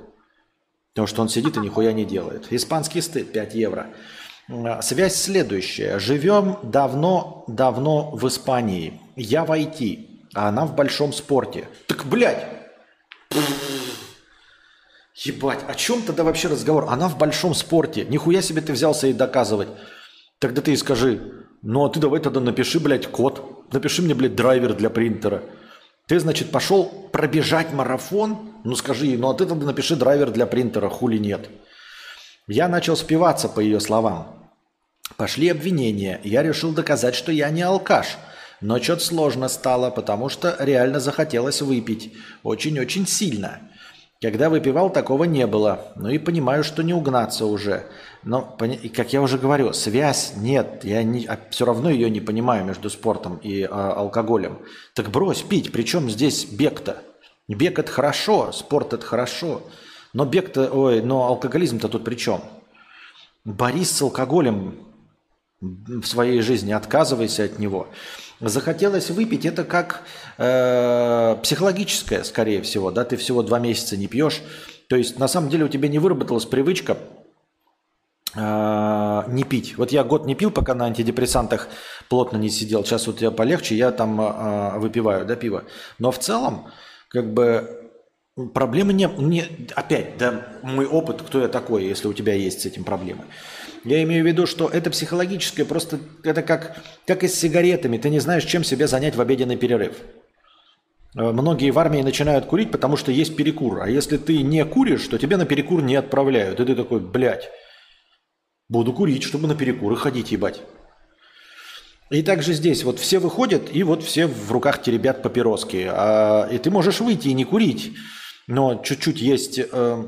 Потому что он сидит и нихуя не делает. Испанский стыд 5 евро. А, связь следующая. Живем давно-давно в Испании. Я в IT, а она в большом спорте. Так, блядь! Ебать, о чем тогда вообще разговор? Она в большом спорте. Нихуя себе ты взялся ей доказывать. Тогда ты и скажи, ну а ты давай тогда напиши, блядь, код. Напиши мне, блядь, драйвер для принтера. Ты, значит, пошел пробежать марафон? Ну скажи ну а ты тогда напиши драйвер для принтера, хули нет. Я начал спиваться по ее словам. Пошли обвинения. Я решил доказать, что я не алкаш. Но что-то сложно стало, потому что реально захотелось выпить. Очень-очень сильно. Когда выпивал, такого не было. Ну и понимаю, что не угнаться уже. Но, как я уже говорю, связь нет. Я не, а все равно ее не понимаю между спортом и а, алкоголем. Так брось пить. Причем здесь бег-то? Бег это хорошо, спорт это хорошо. Но бег-то, ой, но алкоголизм-то тут при чем? Борись с алкоголем в своей жизни, отказывайся от него. Захотелось выпить, это как э, психологическое, скорее всего, да, ты всего два месяца не пьешь. То есть на самом деле у тебя не выработалась привычка э, не пить. Вот я год не пил, пока на антидепрессантах плотно не сидел. Сейчас вот я полегче, я там э, выпиваю, да, пиво. Но в целом, как бы проблемы не, не... Опять, да, мой опыт, кто я такой, если у тебя есть с этим проблемы. Я имею в виду, что это психологическое, просто это как, как и с сигаретами. Ты не знаешь, чем себя занять в обеденный перерыв. Э, многие в армии начинают курить, потому что есть перекур. А если ты не куришь, то тебя на перекур не отправляют. И ты такой, блядь, буду курить, чтобы на перекуры ходить, ебать. И также здесь вот все выходят, и вот все в руках теребят папироски. А, и ты можешь выйти и не курить, но чуть-чуть есть... Э,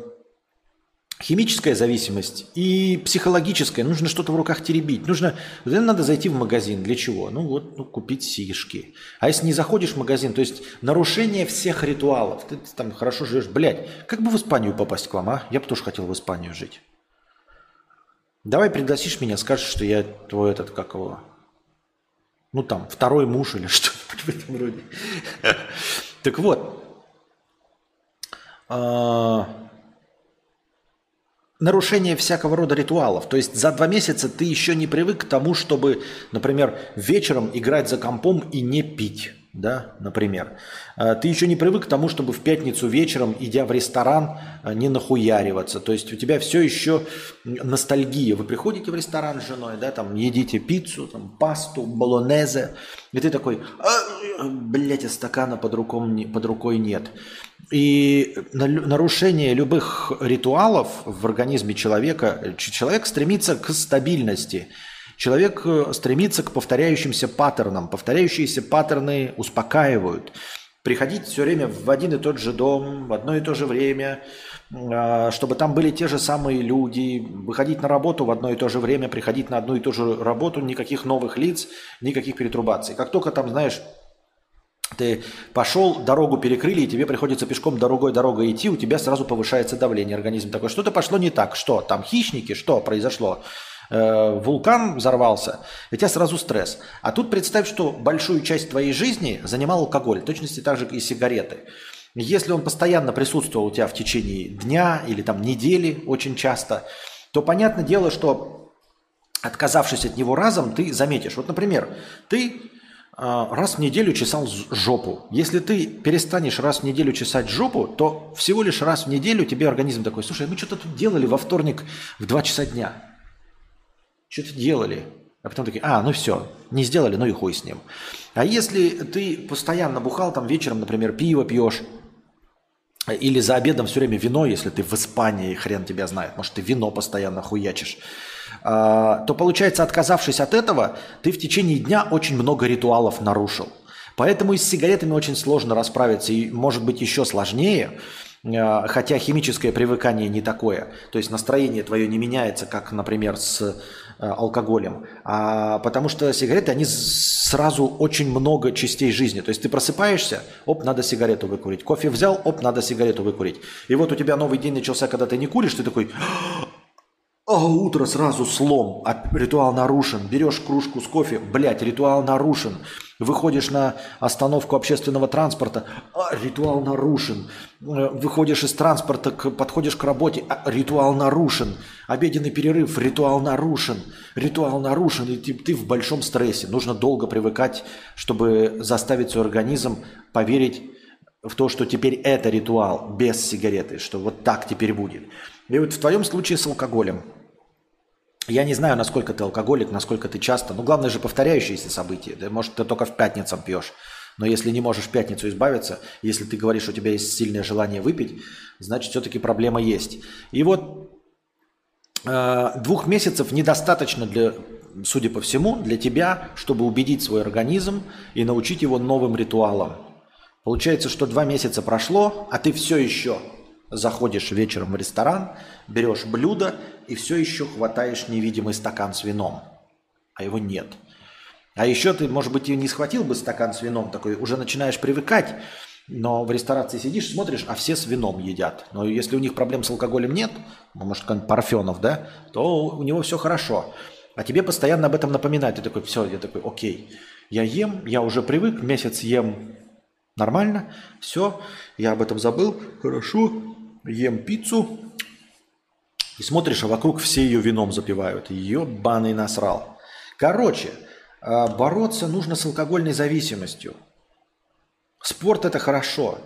химическая зависимость и психологическая. Нужно что-то в руках теребить. Нужно, надо зайти в магазин. Для чего? Ну вот, ну, купить сишки. А если не заходишь в магазин, то есть нарушение всех ритуалов. Ты, там хорошо живешь. Блядь, как бы в Испанию попасть к вам, а? Я бы тоже хотел в Испанию жить. Давай пригласишь меня, скажешь, что я твой этот, как его, ну там, второй муж или что-нибудь в этом роде. Так вот, а, нарушение всякого рода ритуалов. То есть за два месяца ты еще не привык к тому, чтобы, например, вечером играть за компом и не пить. Да, например. А, ты еще не привык к тому, чтобы в пятницу вечером, идя в ресторан, а, не нахуяриваться. То есть у тебя все еще ностальгия. Вы приходите в ресторан с женой, да, там едите пиццу, там, пасту, болонезе, и ты такой, а, блядь, а стакана под, руком, под рукой нет. И нарушение любых ритуалов в организме человека, человек стремится к стабильности. Человек э, стремится к повторяющимся паттернам. Повторяющиеся паттерны успокаивают. Приходить все время в один и тот же дом, в одно и то же время, а, чтобы там были те же самые люди, выходить на работу в одно и то же время, приходить на одну и ту же работу, никаких новых лиц, никаких перетрубаций. Как только там, знаешь, ты пошел, дорогу перекрыли, и тебе приходится пешком дорогой дорогой идти, у тебя сразу повышается давление, организм такой, что-то пошло не так, что, там хищники, что произошло, э, вулкан взорвался, у тебя сразу стресс. А тут представь, что большую часть твоей жизни занимал алкоголь, в точности так же и сигареты. Если он постоянно присутствовал у тебя в течение дня или там недели очень часто, то понятное дело, что отказавшись от него разом, ты заметишь. Вот, например, ты раз в неделю чесал жопу. Если ты перестанешь раз в неделю чесать жопу, то всего лишь раз в неделю тебе организм такой, слушай, мы что-то тут делали во вторник в 2 часа дня. Что-то делали. А потом такие, а, ну все, не сделали, ну и хуй с ним. А если ты постоянно бухал, там вечером, например, пиво пьешь, или за обедом все время вино, если ты в Испании, хрен тебя знает, может, ты вино постоянно хуячишь, а, то получается, отказавшись от этого, ты в течение дня очень много ритуалов нарушил. Поэтому и с сигаретами очень сложно расправиться, и может быть еще сложнее, а, хотя химическое привыкание не такое. То есть настроение твое не меняется, как, например, с а, алкоголем. А, потому что сигареты, они сразу очень много частей жизни. То есть ты просыпаешься, оп, надо сигарету выкурить. Кофе взял, оп, надо сигарету выкурить. И вот у тебя новый день начался, когда ты не куришь, ты такой, а утро сразу слом, а ритуал нарушен. Берешь кружку с кофе, блядь, ритуал нарушен. Выходишь на остановку общественного транспорта, а, ритуал нарушен. Э, выходишь из транспорта, подходишь к работе, а, ритуал нарушен. Обеденный перерыв, ритуал нарушен. Ритуал нарушен, и ты, ты в большом стрессе. Нужно долго привыкать, чтобы заставить свой организм поверить в то, что теперь это ритуал без сигареты, что вот так теперь будет. И вот в твоем случае с алкоголем. Я не знаю, насколько ты алкоголик, насколько ты часто. Но главное же повторяющиеся события. Да, может, ты только в пятницу пьешь. Но если не можешь в пятницу избавиться, если ты говоришь, у тебя есть сильное желание выпить, значит, все-таки проблема есть. И вот э, двух месяцев недостаточно для судя по всему, для тебя, чтобы убедить свой организм и научить его новым ритуалам. Получается, что два месяца прошло, а ты все еще заходишь вечером в ресторан, берешь блюдо и все еще хватаешь невидимый стакан с вином, а его нет. А еще ты, может быть, и не схватил бы стакан с вином, такой уже начинаешь привыкать, но в ресторации сидишь, смотришь, а все с вином едят. Но если у них проблем с алкоголем нет, ну, может, какой-нибудь Парфенов, да, то у него все хорошо. А тебе постоянно об этом напоминают. Ты такой, все, я такой, окей, я ем, я уже привык, месяц ем нормально, все, я об этом забыл, хорошо, ем пиццу. И смотришь, а вокруг все ее вином запивают. Ее баный насрал. Короче, а, бороться нужно с алкогольной зависимостью. Спорт – это хорошо,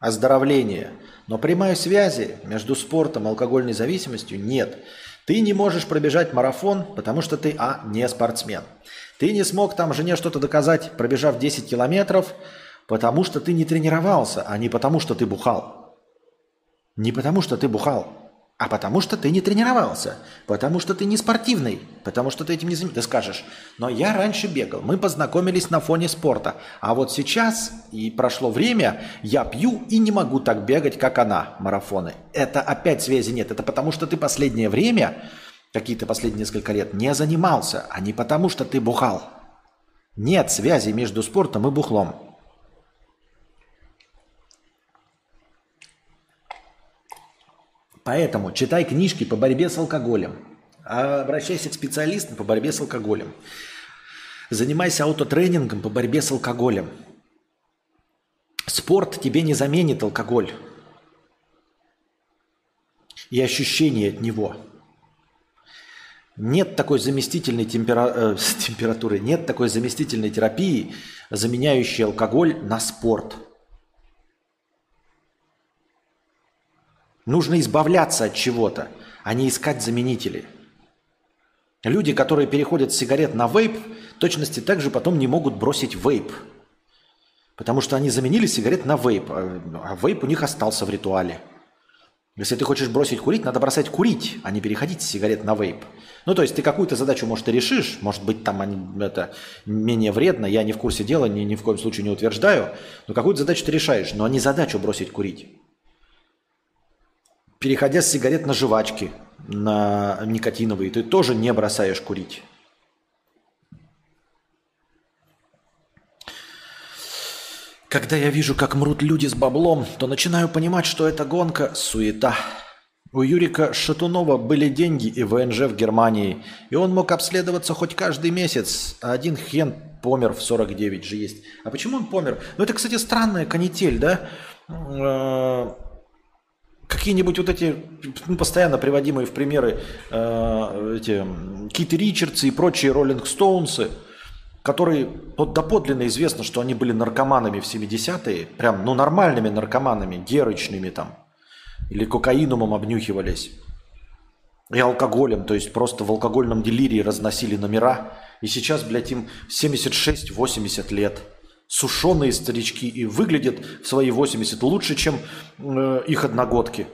оздоровление. Но прямой связи между спортом и алкогольной зависимостью нет. Ты не можешь пробежать марафон, потому что ты, а, не спортсмен. Ты не смог там жене что-то доказать, пробежав 10 километров, потому что ты не тренировался, а не потому что ты бухал. Не потому что ты бухал. А потому что ты не тренировался, потому что ты не спортивный, потому что ты этим не занимаешься. Ты скажешь, но я раньше бегал, мы познакомились на фоне спорта, а вот сейчас, и прошло время, я пью и не могу так бегать, как она, марафоны. Это опять связи нет, это потому что ты последнее время, какие-то последние несколько лет, не занимался, а не потому что ты бухал. Нет связи между спортом и бухлом. Поэтому читай книжки по борьбе с алкоголем. Обращайся к специалистам по борьбе с алкоголем. Занимайся аутотренингом по борьбе с алкоголем. Спорт тебе не заменит алкоголь и ощущение от него. Нет такой заместительной темпера... э, температуры, нет такой заместительной терапии, заменяющей алкоголь на спорт – Нужно избавляться от чего-то, а не искать заменители. Люди, которые переходят с сигарет на вейп, точности также потом не могут бросить вейп. Потому что они заменили сигарет на вейп, а, а вейп у них остался в ритуале. Если ты хочешь бросить курить, надо бросать курить, а не переходить с сигарет на вейп. Ну, то есть ты какую-то задачу, может, и решишь, может быть, там это менее вредно, я не в курсе дела, ни, ни в коем случае не утверждаю, но какую-то задачу ты решаешь, но не задачу бросить курить переходя с сигарет на жвачки, на никотиновые, ты тоже не бросаешь курить. Когда я вижу, как мрут люди с баблом, то начинаю понимать, что эта гонка – суета. У Юрика Шатунова были деньги и ВНЖ в Германии, и он мог обследоваться хоть каждый месяц, а один хен помер в 49 же есть. А почему он помер? Ну это, кстати, странная канитель, да? Какие-нибудь вот эти ну, постоянно приводимые в примеры э, эти Кит Ричардсы и прочие Роллинг Стоунсы, которые вот доподлинно известно, что они были наркоманами в 70-е, прям ну нормальными наркоманами, герочными там, или кокаинумом обнюхивались, и алкоголем, то есть просто в алкогольном делирии разносили номера, и сейчас, блядь, им 76-80 лет – сушеные старички и выглядят в свои 80 лучше, чем э, их одногодки.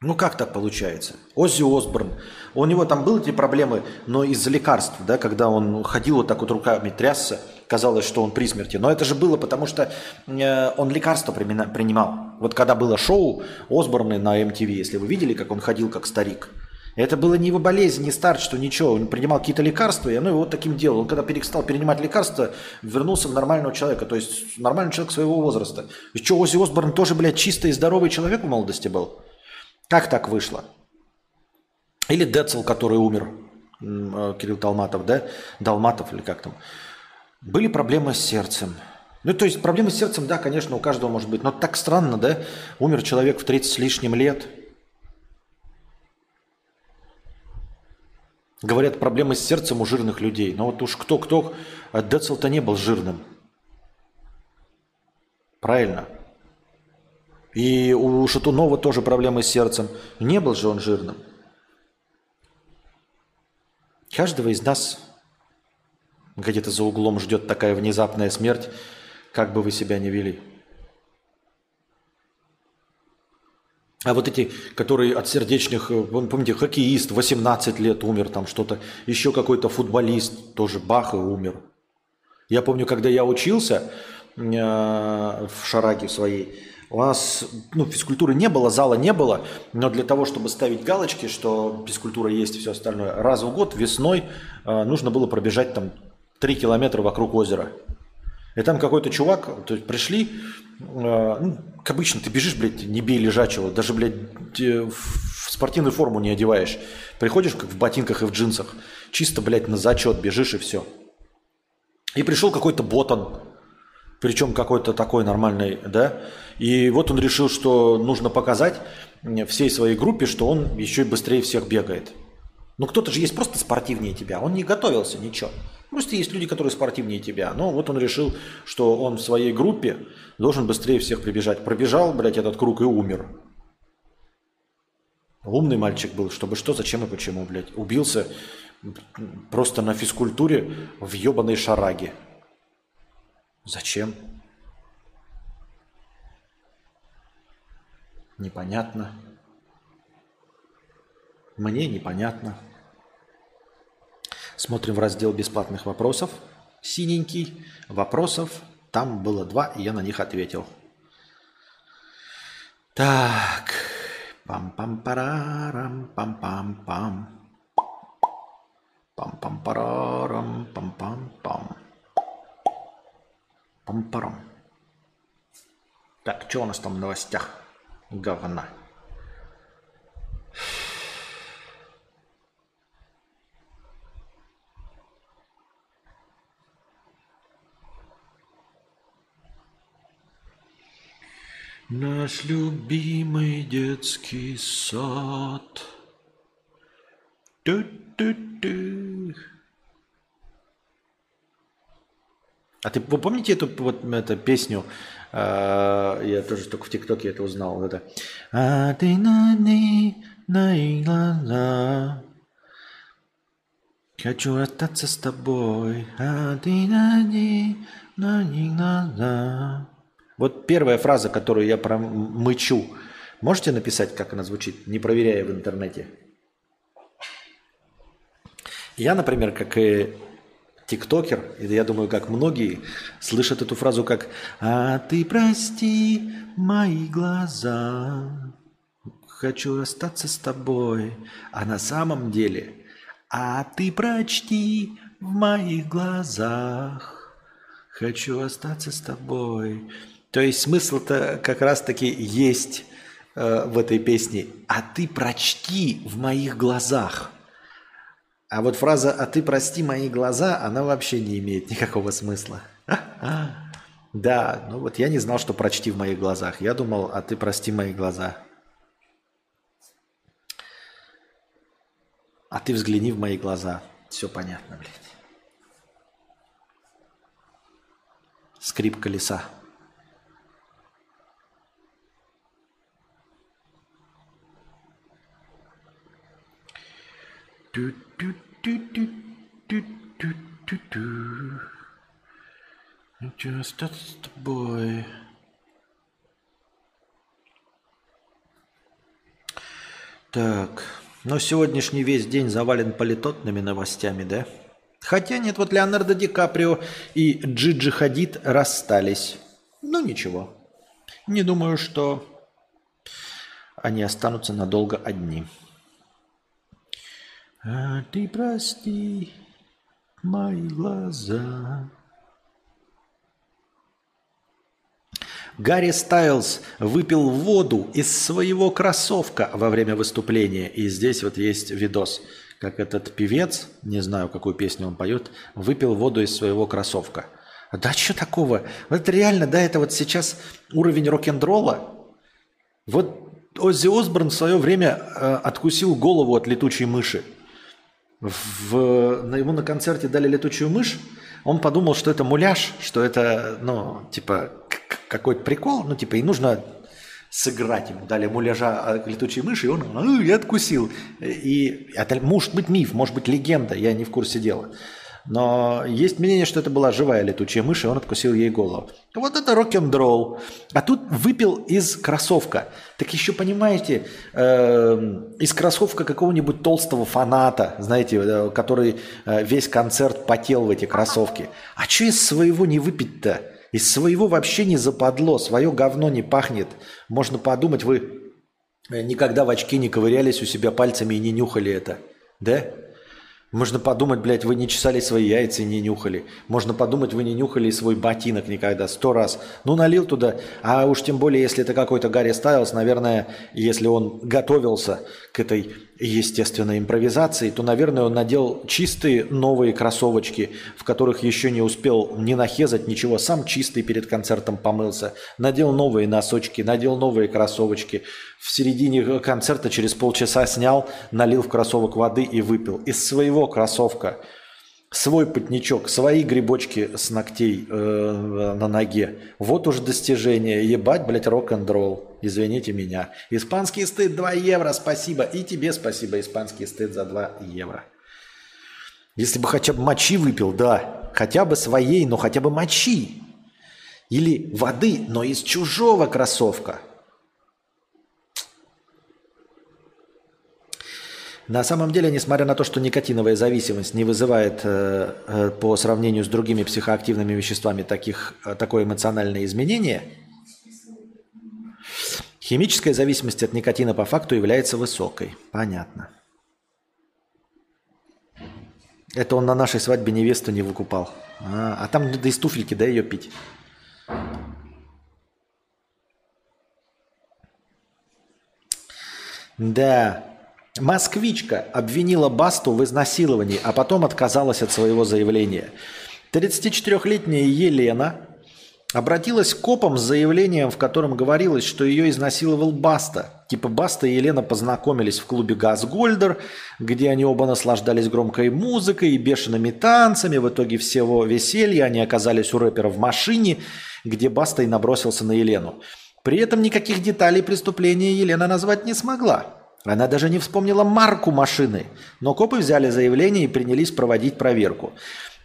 Ну как так получается? Оззи Осборн, у него там были эти проблемы, но из-за лекарств, да, когда он ходил вот так вот руками трясся, казалось, что он при смерти. Но это же было потому, что э, он лекарства принимал. Вот когда было шоу Осборны на MTV, если вы видели, как он ходил как старик – это было не его болезнь, не старчество, ничего. Он принимал какие-то лекарства, и оно его вот таким делал. Он когда перестал принимать лекарства, вернулся в нормального человека. То есть нормальный человек своего возраста. И что, Оззи Осборн тоже, блядь, чистый и здоровый человек в молодости был? Как так вышло? Или Децл, который умер, э, Кирилл Талматов, да? Далматов или как там. Были проблемы с сердцем. Ну, то есть проблемы с сердцем, да, конечно, у каждого может быть. Но так странно, да? Умер человек в 30 с лишним лет – Говорят, проблемы с сердцем у жирных людей. Но вот уж кто-кто, а Децл-то не был жирным. Правильно? И у Шатунова тоже проблемы с сердцем. Не был же он жирным. Каждого из нас где-то за углом ждет такая внезапная смерть, как бы вы себя ни вели. А вот эти, которые от сердечных, э, помните, хоккеист 18 лет умер, там что-то, еще какой-то футболист тоже бах и умер. Я помню, когда я учился э, в Шараге своей, у нас ну, физкультуры не было, зала не было, но для того, чтобы ставить галочки, что физкультура есть и все остальное, раз в год весной э, нужно было пробежать там 3 километра вокруг озера. И там какой-то чувак, то есть пришли, э, ну, как обычно, ты бежишь, блядь, не бей лежачего, даже, блядь, в спортивную форму не одеваешь. Приходишь как в ботинках и в джинсах, чисто, блядь, на зачет бежишь и все. И пришел какой-то ботан, причем какой-то такой нормальный, да, и вот он решил, что нужно показать всей своей группе, что он еще и быстрее всех бегает. Ну кто-то же есть просто спортивнее тебя, он не готовился, ничего. Просто есть люди, которые спортивнее тебя. Но вот он решил, что он в своей группе должен быстрее всех прибежать. Пробежал, блядь, этот круг и умер. Умный мальчик был, чтобы что, зачем и почему, блядь. Убился просто на физкультуре в ебаной шараге. Зачем? Непонятно. Мне непонятно. Смотрим в раздел бесплатных вопросов. Синенький. Вопросов. Там было два, и я на них ответил. Так. Пам-пам-парарам, пам-пам-пам. Пам-пам-парарам, пам-пам-пам. Пам-парам. Так, что у нас там в новостях? Говна. Наш любимый детский сад. Ту-ту-ту. А ты вы помните эту вот эту песню? Э, я тоже только в ТикТоке это узнал. Вот это. А ты на ней, на глаза. Хочу остаться с тобой, а ты на ней, на глаза. Вот первая фраза, которую я промычу. Можете написать, как она звучит, не проверяя в интернете? Я, например, как и тиктокер, и я думаю, как многие, слышат эту фразу как «А ты прости мои глаза, хочу расстаться с тобой». А на самом деле «А ты прочти в моих глазах, хочу остаться с тобой». То есть смысл-то как раз-таки есть э, в этой песне. А ты прочти в моих глазах. А вот фраза «а ты прости мои глаза», она вообще не имеет никакого смысла. Да, ну вот я не знал, что прочти в моих глазах. Я думал, а ты прости мои глаза. А ты взгляни в мои глаза. Все понятно, блядь. Скрип колеса. Just that's the boy. Так, но сегодняшний весь день завален политотными новостями, да? Хотя нет, вот Леонардо Ди Каприо и Джиджи Хадид расстались. Ну ничего. Не думаю, что они останутся надолго одни. А ты прости мои глаза. Гарри Стайлз выпил воду из своего кроссовка во время выступления. И здесь вот есть видос, как этот певец, не знаю, какую песню он поет, выпил воду из своего кроссовка. Да что такого? Вот реально, да, это вот сейчас уровень рок-н-ролла. Вот Оззи Осборн в свое время э, откусил голову от летучей мыши в, на, ему на концерте дали летучую мышь, он подумал, что это муляж, что это, ну, типа, какой-то прикол, ну, типа, и нужно сыграть ему. Дали муляжа а, летучей мыши, и он ну, и откусил. И это может быть миф, может быть легенда, я не в курсе дела. Но есть мнение, что это была живая летучая мышь, и он откусил ей голову. Вот это рок-н-ролл. А тут выпил из кроссовка. Так еще понимаете, э, из кроссовка какого-нибудь толстого фаната, знаете, э, который э, весь концерт потел в эти кроссовки. А что из своего не выпить-то? Из своего вообще не западло, свое говно не пахнет. Можно подумать, вы никогда в очки не ковырялись у себя пальцами и не нюхали это. Да? Можно подумать, блядь, вы не чесали свои яйца и не нюхали. Можно подумать, вы не нюхали свой ботинок никогда, сто раз. Ну, налил туда. А уж тем более, если это какой-то Гарри Стайлс, наверное, если он готовился к этой естественной импровизации, то, наверное, он надел чистые новые кроссовочки, в которых еще не успел ни нахезать ничего. Сам чистый перед концертом помылся. Надел новые носочки, надел новые кроссовочки в середине концерта через полчаса снял, налил в кроссовок воды и выпил. Из своего кроссовка свой потничок, свои грибочки с ногтей э, на ноге. Вот уж достижение. Ебать, блядь, рок-н-ролл. Извините меня. Испанский стыд 2 евро, спасибо. И тебе спасибо, испанский стыд за 2 евро. Если бы хотя бы мочи выпил, да. Хотя бы своей, но хотя бы мочи. Или воды, но из чужого кроссовка – На самом деле, несмотря на то, что никотиновая зависимость не вызывает э, э, по сравнению с другими психоактивными веществами таких, э, такое эмоциональное изменение, химическая зависимость от никотина по факту является высокой. Понятно. Это он на нашей свадьбе невесту не выкупал. А, а там да из туфельки, да, ее пить. Да, Москвичка обвинила Басту в изнасиловании, а потом отказалась от своего заявления. 34-летняя Елена обратилась к копам с заявлением, в котором говорилось, что ее изнасиловал Баста. Типа Баста и Елена познакомились в клубе «Газгольдер», где они оба наслаждались громкой музыкой и бешеными танцами. В итоге всего веселья они оказались у рэпера в машине, где Баста и набросился на Елену. При этом никаких деталей преступления Елена назвать не смогла. Она даже не вспомнила марку машины, но копы взяли заявление и принялись проводить проверку.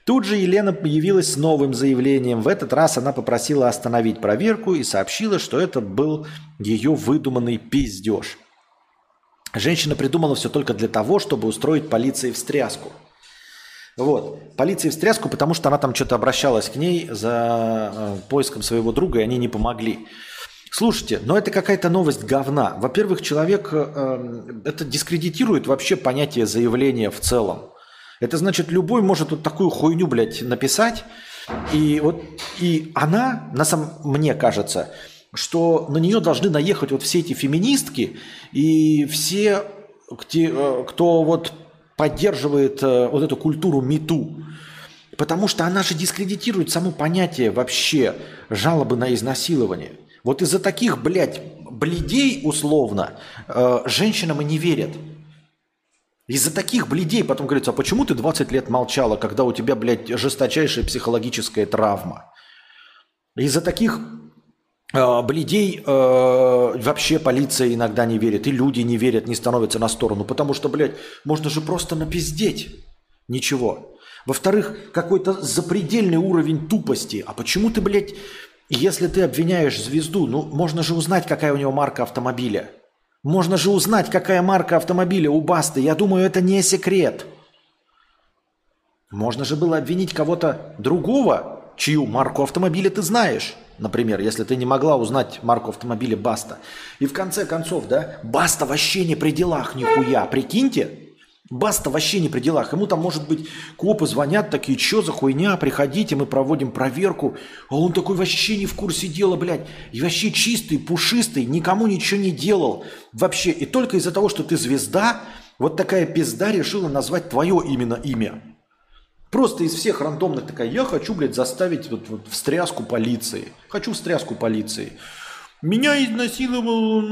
Тут же Елена появилась с новым заявлением. В этот раз она попросила остановить проверку и сообщила, что это был ее выдуманный пиздеж. Женщина придумала все только для того, чтобы устроить полиции встряску. Вот. Полиции встряску, потому что она там что-то обращалась к ней за э, поиском своего друга, и они не помогли. Слушайте, но это какая-то новость говна. Во-первых, человек, э, это дискредитирует вообще понятие заявления в целом. Это значит, любой может вот такую хуйню, блядь, написать, и вот и она, на самом, мне кажется, что на нее должны наехать вот все эти феминистки и все, э, кто вот поддерживает э, вот эту культуру МИТУ. Потому что она же дискредитирует само понятие вообще жалобы на изнасилование. Вот из-за таких, блядь, бледей условно э, женщинам и не верят. Из-за таких бледей потом говорится, а почему ты 20 лет молчала, когда у тебя, блядь, жесточайшая психологическая травма? Из-за таких э, бледей э, вообще полиция иногда не верит, и люди не верят, не становятся на сторону, потому что, блядь, можно же просто напиздеть. Ничего. Во-вторых, какой-то запредельный уровень тупости. А почему ты, блядь, если ты обвиняешь звезду, ну можно же узнать, какая у него марка автомобиля. Можно же узнать, какая марка автомобиля у Басты. Я думаю, это не секрет. Можно же было обвинить кого-то другого, чью марку автомобиля ты знаешь. Например, если ты не могла узнать марку автомобиля Баста. И в конце концов, да, Баста вообще не при делах нихуя. Прикиньте, Баста вообще не при делах. Ему там, может быть, копы звонят такие, что за хуйня, приходите, мы проводим проверку. А он такой вообще не в курсе дела, блядь. И вообще чистый, пушистый, никому ничего не делал. Вообще. И только из-за того, что ты звезда, вот такая пизда решила назвать твое именно имя. Просто из всех рандомных такая, я хочу, блядь, заставить вот, вот встряску полиции. Хочу встряску полиции. Меня изнасиловал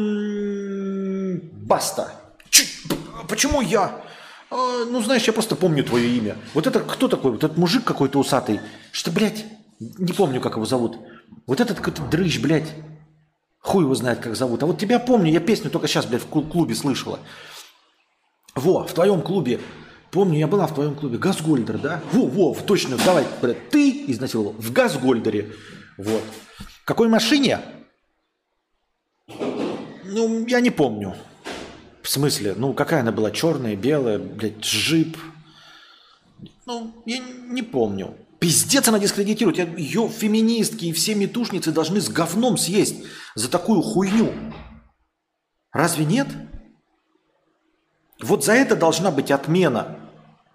Баста. Ч- почему я? А, ну, знаешь, я просто помню твое имя. Вот это кто такой? Вот этот мужик какой-то усатый. Что, блядь, не помню, как его зовут. Вот этот какой-то дрыщ, блядь. Хуй его знает, как зовут. А вот тебя помню, я песню только сейчас, блядь, в клубе слышала. Во, в твоем клубе Помню, я была в твоем клубе. Газгольдер, да? Во, во, точно, давай, блядь, ты изнасиловал в Газгольдере. Вот. Какой машине? Ну, я не помню. В смысле? Ну, какая она была? Черная, белая, блядь, джип. Ну, я не помню. Пиздец она дискредитирует. Ее феминистки и все метушницы должны с говном съесть за такую хуйню. Разве нет? Вот за это должна быть отмена.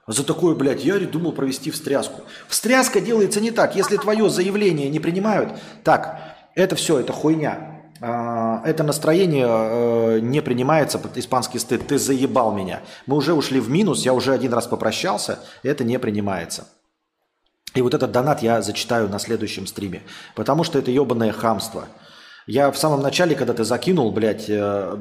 За такое, блядь, я думал провести встряску. Встряска делается не так. Если твое заявление не принимают, так, это все, это хуйня. А, это настроение э, не принимается под испанский стыд. Ты заебал меня. Мы уже ушли в минус, я уже один раз попрощался, это не принимается. И вот этот донат я зачитаю на следующем стриме, потому что это ебаное хамство. Я в самом начале, когда ты закинул, блядь, э,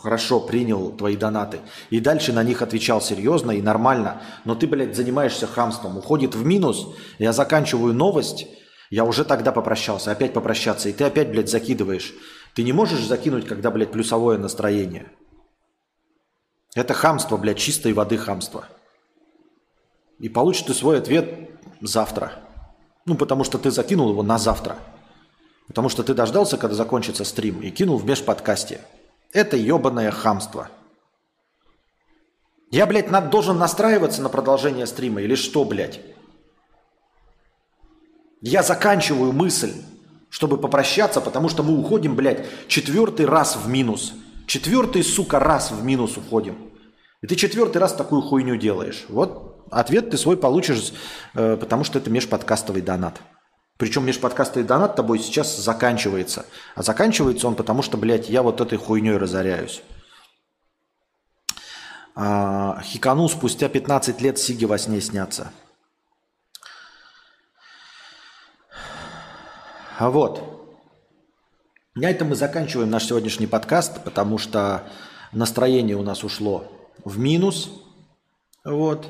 хорошо принял твои донаты, и дальше на них отвечал серьезно и нормально, но ты, блядь, занимаешься хамством, уходит в минус, я заканчиваю новость, я уже тогда попрощался, опять попрощаться, и ты опять, блядь, закидываешь. Ты не можешь закинуть, когда, блядь, плюсовое настроение. Это хамство, блядь, чистой воды хамство. И получишь ты свой ответ завтра. Ну, потому что ты закинул его на завтра. Потому что ты дождался, когда закончится стрим, и кинул в межподкасте. Это ебаное хамство. Я, блядь, над, должен настраиваться на продолжение стрима или что, блядь? Я заканчиваю мысль, чтобы попрощаться, потому что мы уходим, блядь, четвертый раз в минус. Четвертый, сука, раз в минус уходим. И ты четвертый раз такую хуйню делаешь. Вот ответ ты свой получишь, э, потому что это межподкастовый донат. Причем межподкастовый донат тобой сейчас заканчивается. А заканчивается он потому, что, блядь, я вот этой хуйней разоряюсь. А, хикану спустя 15 лет Сиги во сне снятся. Вот. На этом мы заканчиваем наш сегодняшний подкаст, потому что настроение у нас ушло в минус. Вот.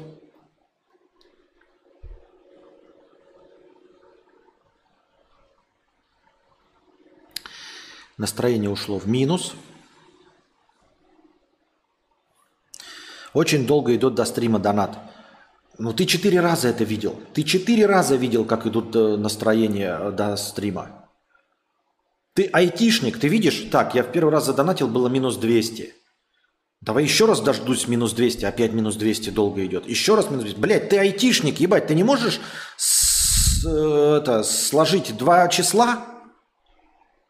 Настроение ушло в минус. Очень долго идет до стрима донат. Ну, ты четыре раза это видел. Ты четыре раза видел, как идут э, настроения э, до стрима. Ты айтишник, ты видишь? Так, я в первый раз задонатил, было минус 200. Давай еще раз дождусь минус 200, опять минус 200 долго идет. Еще раз минус 200. Блядь, ты айтишник, ебать, ты не можешь с, э, это, сложить два числа?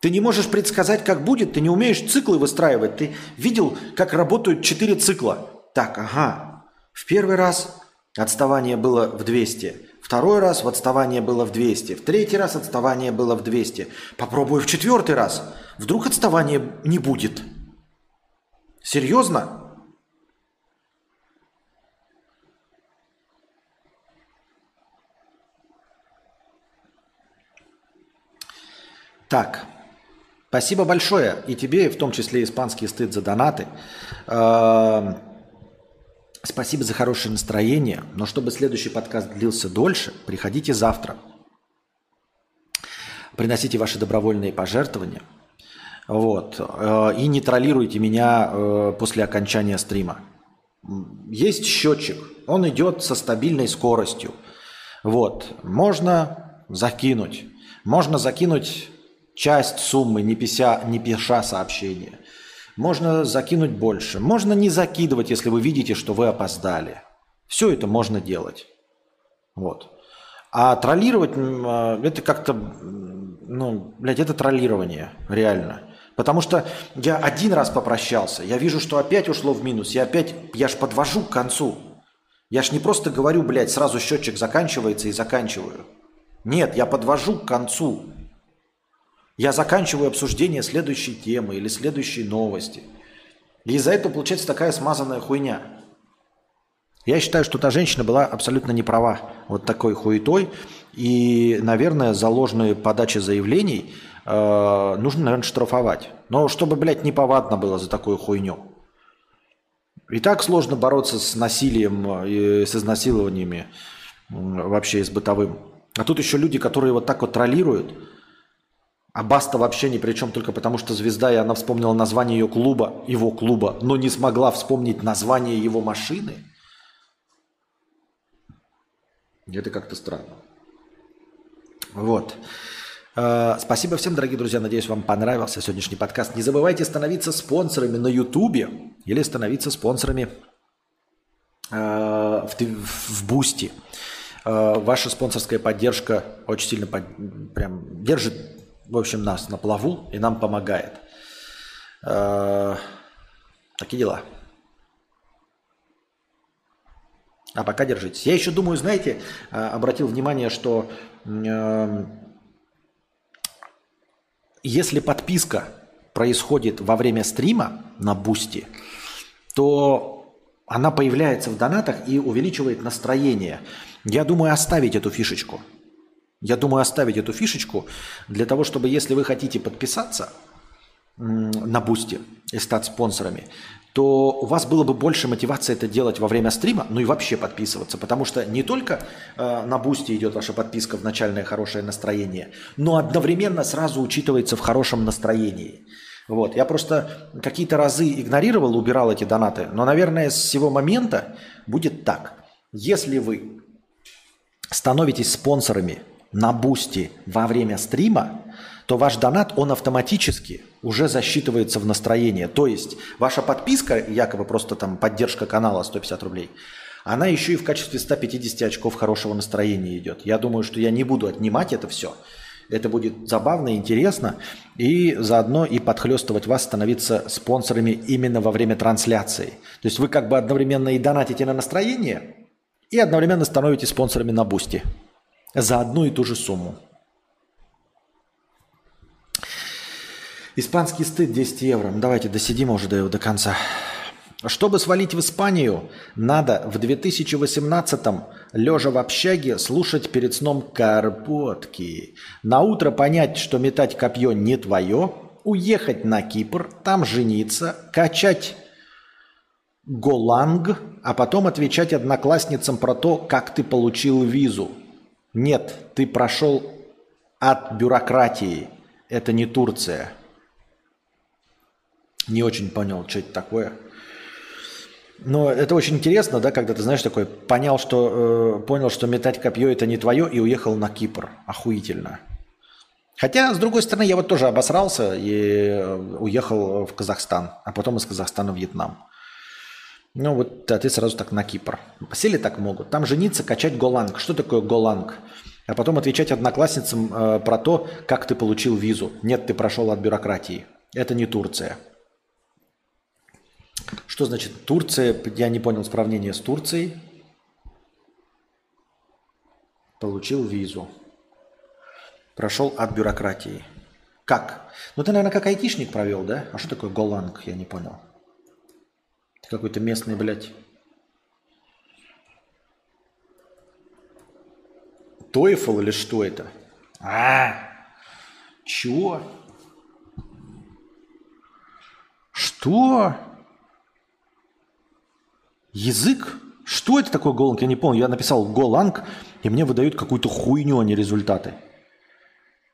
Ты не можешь предсказать, как будет, ты не умеешь циклы выстраивать. Ты видел, как работают четыре цикла. Так, ага. В первый раз Отставание было в 200. Второй раз в отставание было в 200. В третий раз отставание было в 200. Попробую в четвертый раз. Вдруг отставания не будет. Серьезно? Так, спасибо большое. И тебе, в том числе испанский стыд за донаты. Спасибо за хорошее настроение, но чтобы следующий подкаст длился дольше, приходите завтра. Приносите ваши добровольные пожертвования. Вот. Э, и не троллируйте меня э, после окончания стрима. Есть счетчик, он идет со стабильной скоростью. Вот. Можно закинуть. Можно закинуть часть суммы, не пися, не пиша сообщение. Можно закинуть больше. Можно не закидывать, если вы видите, что вы опоздали. Все это можно делать. Вот. А троллировать, а, это как-то, ну, блядь, это троллирование, реально. Потому что я один раз попрощался, я вижу, что опять ушло в минус, я опять, я ж подвожу к концу. Я ж не просто говорю, блядь, сразу счетчик заканчивается и заканчиваю. Нет, я подвожу к концу. Я заканчиваю обсуждение следующей темы или следующей новости. И из-за этого получается такая смазанная хуйня. Я считаю, что та женщина была абсолютно не права вот такой хуетой. И, наверное, за ложные подачи заявлений э, нужно, наверное, штрафовать. Но чтобы, блядь, неповадно было за такую хуйню. И так сложно бороться с насилием и с изнасилованиями вообще с бытовым. А тут еще люди, которые вот так вот троллируют – а Баста вообще ни при чем, только потому что звезда, и она вспомнила название ее клуба, его клуба, но не смогла вспомнить название его машины. Это как-то странно. Вот. Э, спасибо всем, дорогие друзья. Надеюсь, вам понравился сегодняшний подкаст. Не забывайте становиться спонсорами на Ютубе или становиться спонсорами э, в, Бусти. Э, ваша спонсорская поддержка очень сильно под, прям держит, в общем, нас на плаву и нам помогает. Такие дела. А пока держитесь. Я еще думаю, знаете, обратил внимание, что если подписка происходит во время стрима на Бусти, то она появляется в донатах и увеличивает настроение. Я думаю оставить эту фишечку. Я думаю оставить эту фишечку для того, чтобы если вы хотите подписаться на Бусти и стать спонсорами, то у вас было бы больше мотивации это делать во время стрима, ну и вообще подписываться, потому что не только э, на бусте идет ваша подписка в начальное хорошее настроение, но одновременно сразу учитывается в хорошем настроении. Вот. Я просто какие-то разы игнорировал, убирал эти донаты, но, наверное, с сего момента будет так. Если вы становитесь спонсорами на бусте во время стрима, то ваш донат, он автоматически уже засчитывается в настроение. То есть ваша подписка, якобы просто там поддержка канала 150 рублей, она еще и в качестве 150 очков хорошего настроения идет. Я думаю, что я не буду отнимать это все. Это будет забавно, интересно, и заодно и подхлестывать вас становиться спонсорами именно во время трансляции. То есть вы как бы одновременно и донатите на настроение, и одновременно становитесь спонсорами на бусте за одну и ту же сумму. Испанский стыд 10 евро. Ну, давайте досидим уже до, до конца. Чтобы свалить в Испанию, надо в 2018-м, лежа в общаге, слушать перед сном карпотки. На утро понять, что метать копье не твое, уехать на Кипр, там жениться, качать голанг, а потом отвечать одноклассницам про то, как ты получил визу. Нет, ты прошел от бюрократии. Это не Турция. Не очень понял, что это такое. Но это очень интересно, да, когда ты знаешь такой, понял, что, э, понял, что метать копье это не твое и уехал на Кипр. Охуительно. Хотя, с другой стороны, я вот тоже обосрался и э, уехал в Казахстан, а потом из Казахстана в Вьетнам. Ну вот, а ты сразу так на Кипр. Сели так могут. Там жениться, качать голанг. Что такое голанг? А потом отвечать одноклассницам э, про то, как ты получил визу. Нет, ты прошел от бюрократии. Это не Турция. Что значит Турция? Я не понял сравнение с Турцией. Получил визу. Прошел от бюрократии. Как? Ну ты, наверное, как айтишник провел, да? А что такое голланг? Я не понял. Ты какой-то местный, блядь. Тойфл или что это? А, чего? Что? Язык? Что это такое Голанг? Я не помню. Я написал Голанг, и мне выдают какую-то хуйню, а не результаты.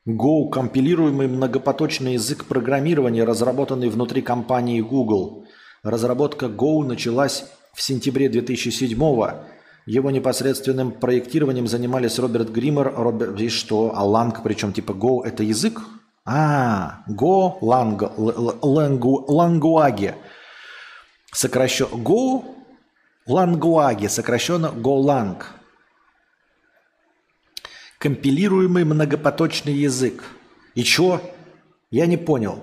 Go – компилируемый многопоточный язык программирования, разработанный внутри компании Google. Разработка Go началась в сентябре 2007 -го. Его непосредственным проектированием занимались Роберт Гриммер, Роберт... И что? А Lang, причем типа Go – это язык? А, Go – Language. Сокращенно Go Лангуаги, сокращенно GoLang. Компилируемый многопоточный язык. И чё? Я не понял.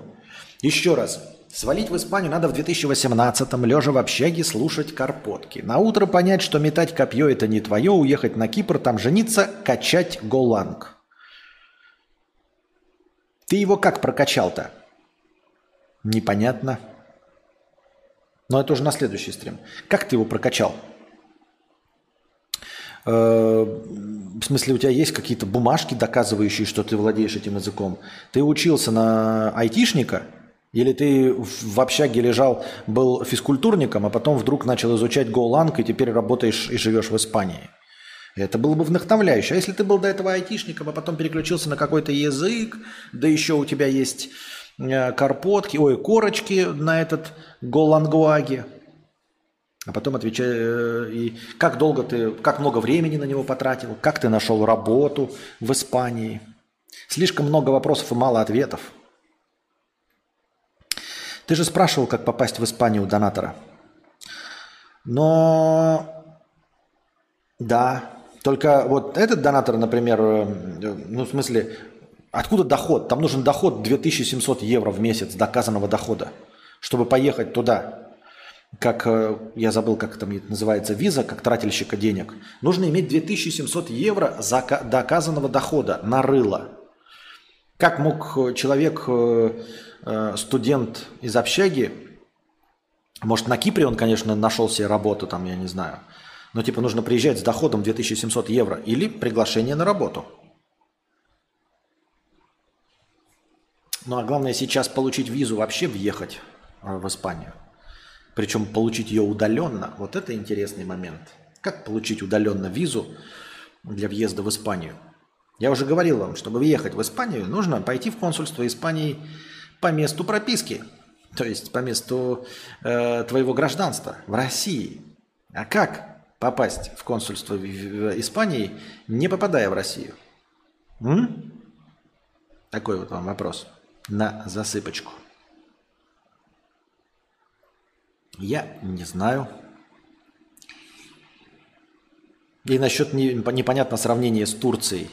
Еще раз. Свалить в Испанию надо в 2018-м, лежа в общаге, слушать карпотки. На утро понять, что метать копье это не твое, уехать на Кипр, там жениться, качать голанг. Ты его как прокачал-то? Непонятно. Но это уже на следующий стрим. Как ты его прокачал? Э, в смысле, у тебя есть какие-то бумажки, доказывающие, что ты владеешь этим языком? Ты учился на айтишника? Или ты в общаге лежал, был физкультурником, а потом вдруг начал изучать голланг и теперь работаешь и живешь в Испании? Это было бы вдохновляюще. А если ты был до этого айтишником, а потом переключился на какой-то язык, да еще у тебя есть Э, карпотки, ой, корочки на этот голангуаге. А потом отвечай, э, и как долго ты, как много времени на него потратил, как ты нашел работу в Испании. Слишком много вопросов и мало ответов. Ты же спрашивал, как попасть в Испанию у донатора. Но да, только вот этот донатор, например, э, ну в смысле, откуда доход? Там нужен доход 2700 евро в месяц доказанного дохода, чтобы поехать туда как, э, я забыл, как там называется, виза, как тратильщика денег, нужно иметь 2700 евро за доказанного дохода на рыло. Как мог человек, э, студент из общаги, может, на Кипре он, конечно, нашел себе работу, там, я не знаю, но типа нужно приезжать с доходом 2700 евро или приглашение на работу. Ну а главное сейчас получить визу, вообще въехать в Испанию причем получить ее удаленно, вот это интересный момент. Как получить удаленно визу для въезда в Испанию? Я уже говорил вам, чтобы въехать в Испанию, нужно пойти в консульство Испании по месту прописки, то есть по месту э, твоего гражданства в России. А как попасть в консульство Испании, не попадая в Россию? М? Такой вот вам вопрос на засыпочку. Я не знаю. И насчет не, непонятно сравнения с Турцией.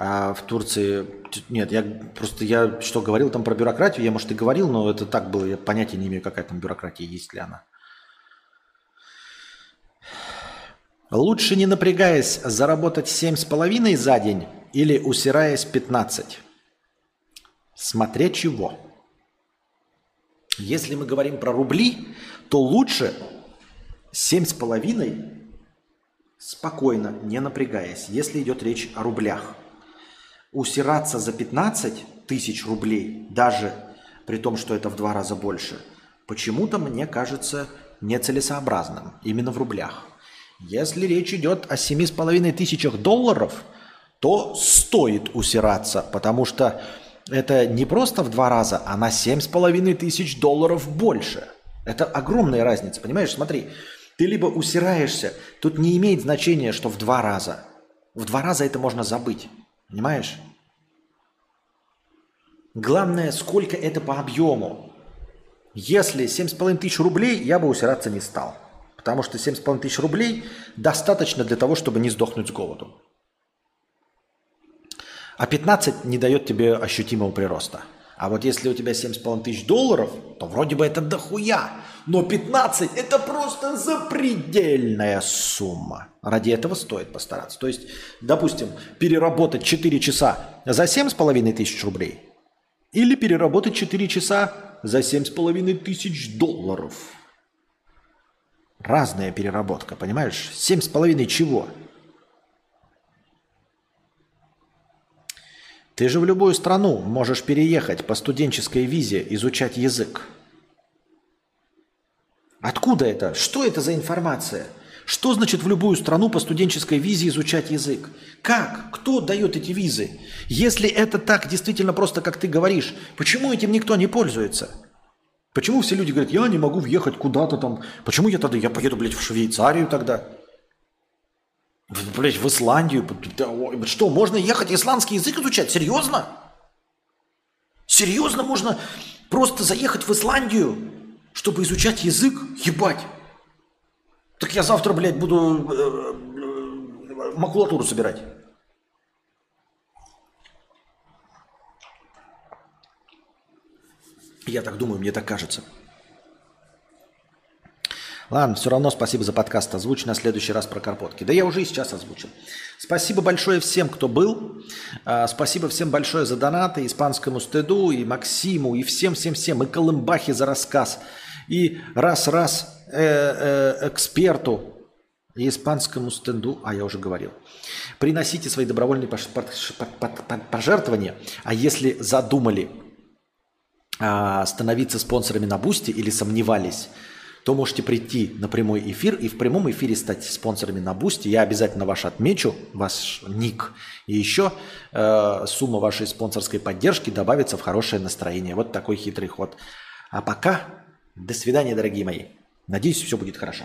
А в Турции... Нет, я просто... Я что говорил там про бюрократию? Я, может, и говорил, но это так было. Я понятия не имею, какая там бюрократия, есть ли она. Лучше не напрягаясь заработать 7,5 за день или усираясь 15? Смотря чего. Если мы говорим про рубли, то лучше 7,5 спокойно, не напрягаясь, если идет речь о рублях. Усираться за 15 тысяч рублей, даже при том, что это в два раза больше, почему-то мне кажется нецелесообразным именно в рублях. Если речь идет о 7,5 тысячах долларов, то стоит усираться, потому что это не просто в два раза, а на 7,5 тысяч долларов больше – это огромная разница, понимаешь? Смотри, ты либо усираешься, тут не имеет значения, что в два раза. В два раза это можно забыть, понимаешь? Главное, сколько это по объему. Если 7,5 тысяч рублей, я бы усираться не стал. Потому что 7,5 тысяч рублей достаточно для того, чтобы не сдохнуть с голоду. А 15 не дает тебе ощутимого прироста. А вот если у тебя 7,5 тысяч долларов, то вроде бы это дохуя. Но 15 это просто запредельная сумма. Ради этого стоит постараться. То есть, допустим, переработать 4 часа за 7,5 тысяч рублей или переработать 4 часа за 7,5 тысяч долларов. Разная переработка, понимаешь? 7,5 чего? Ты же в любую страну можешь переехать по студенческой визе, изучать язык. Откуда это? Что это за информация? Что значит в любую страну по студенческой визе изучать язык? Как? Кто дает эти визы? Если это так действительно просто, как ты говоришь, почему этим никто не пользуется? Почему все люди говорят, я не могу въехать куда-то там? Почему я тогда, я поеду, блядь, в Швейцарию тогда? Блять, в Исландию. Что, можно ехать исландский язык изучать? Серьезно? Серьезно можно просто заехать в Исландию, чтобы изучать язык? Ебать. Так я завтра, блядь, буду э, э, макулатуру собирать. Я так думаю, мне так кажется. Ладно, все равно спасибо за подкаст. Озвучь на следующий раз про карпотки. Да я уже и сейчас озвучил. Спасибо большое всем, кто был. А, спасибо всем большое за донаты, испанскому стыду, и Максиму, и всем-всем-всем, и Колымбахе за рассказ, и раз-раз э, э, эксперту, испанскому стенду, а я уже говорил. Приносите свои добровольные пожертвования, а если задумали а, становиться спонсорами на Бусти или сомневались, то можете прийти на прямой эфир и в прямом эфире стать спонсорами на Бусти. Я обязательно ваш отмечу, ваш ник. И еще э, сумма вашей спонсорской поддержки добавится в хорошее настроение. Вот такой хитрый ход. А пока, до свидания, дорогие мои. Надеюсь, все будет хорошо.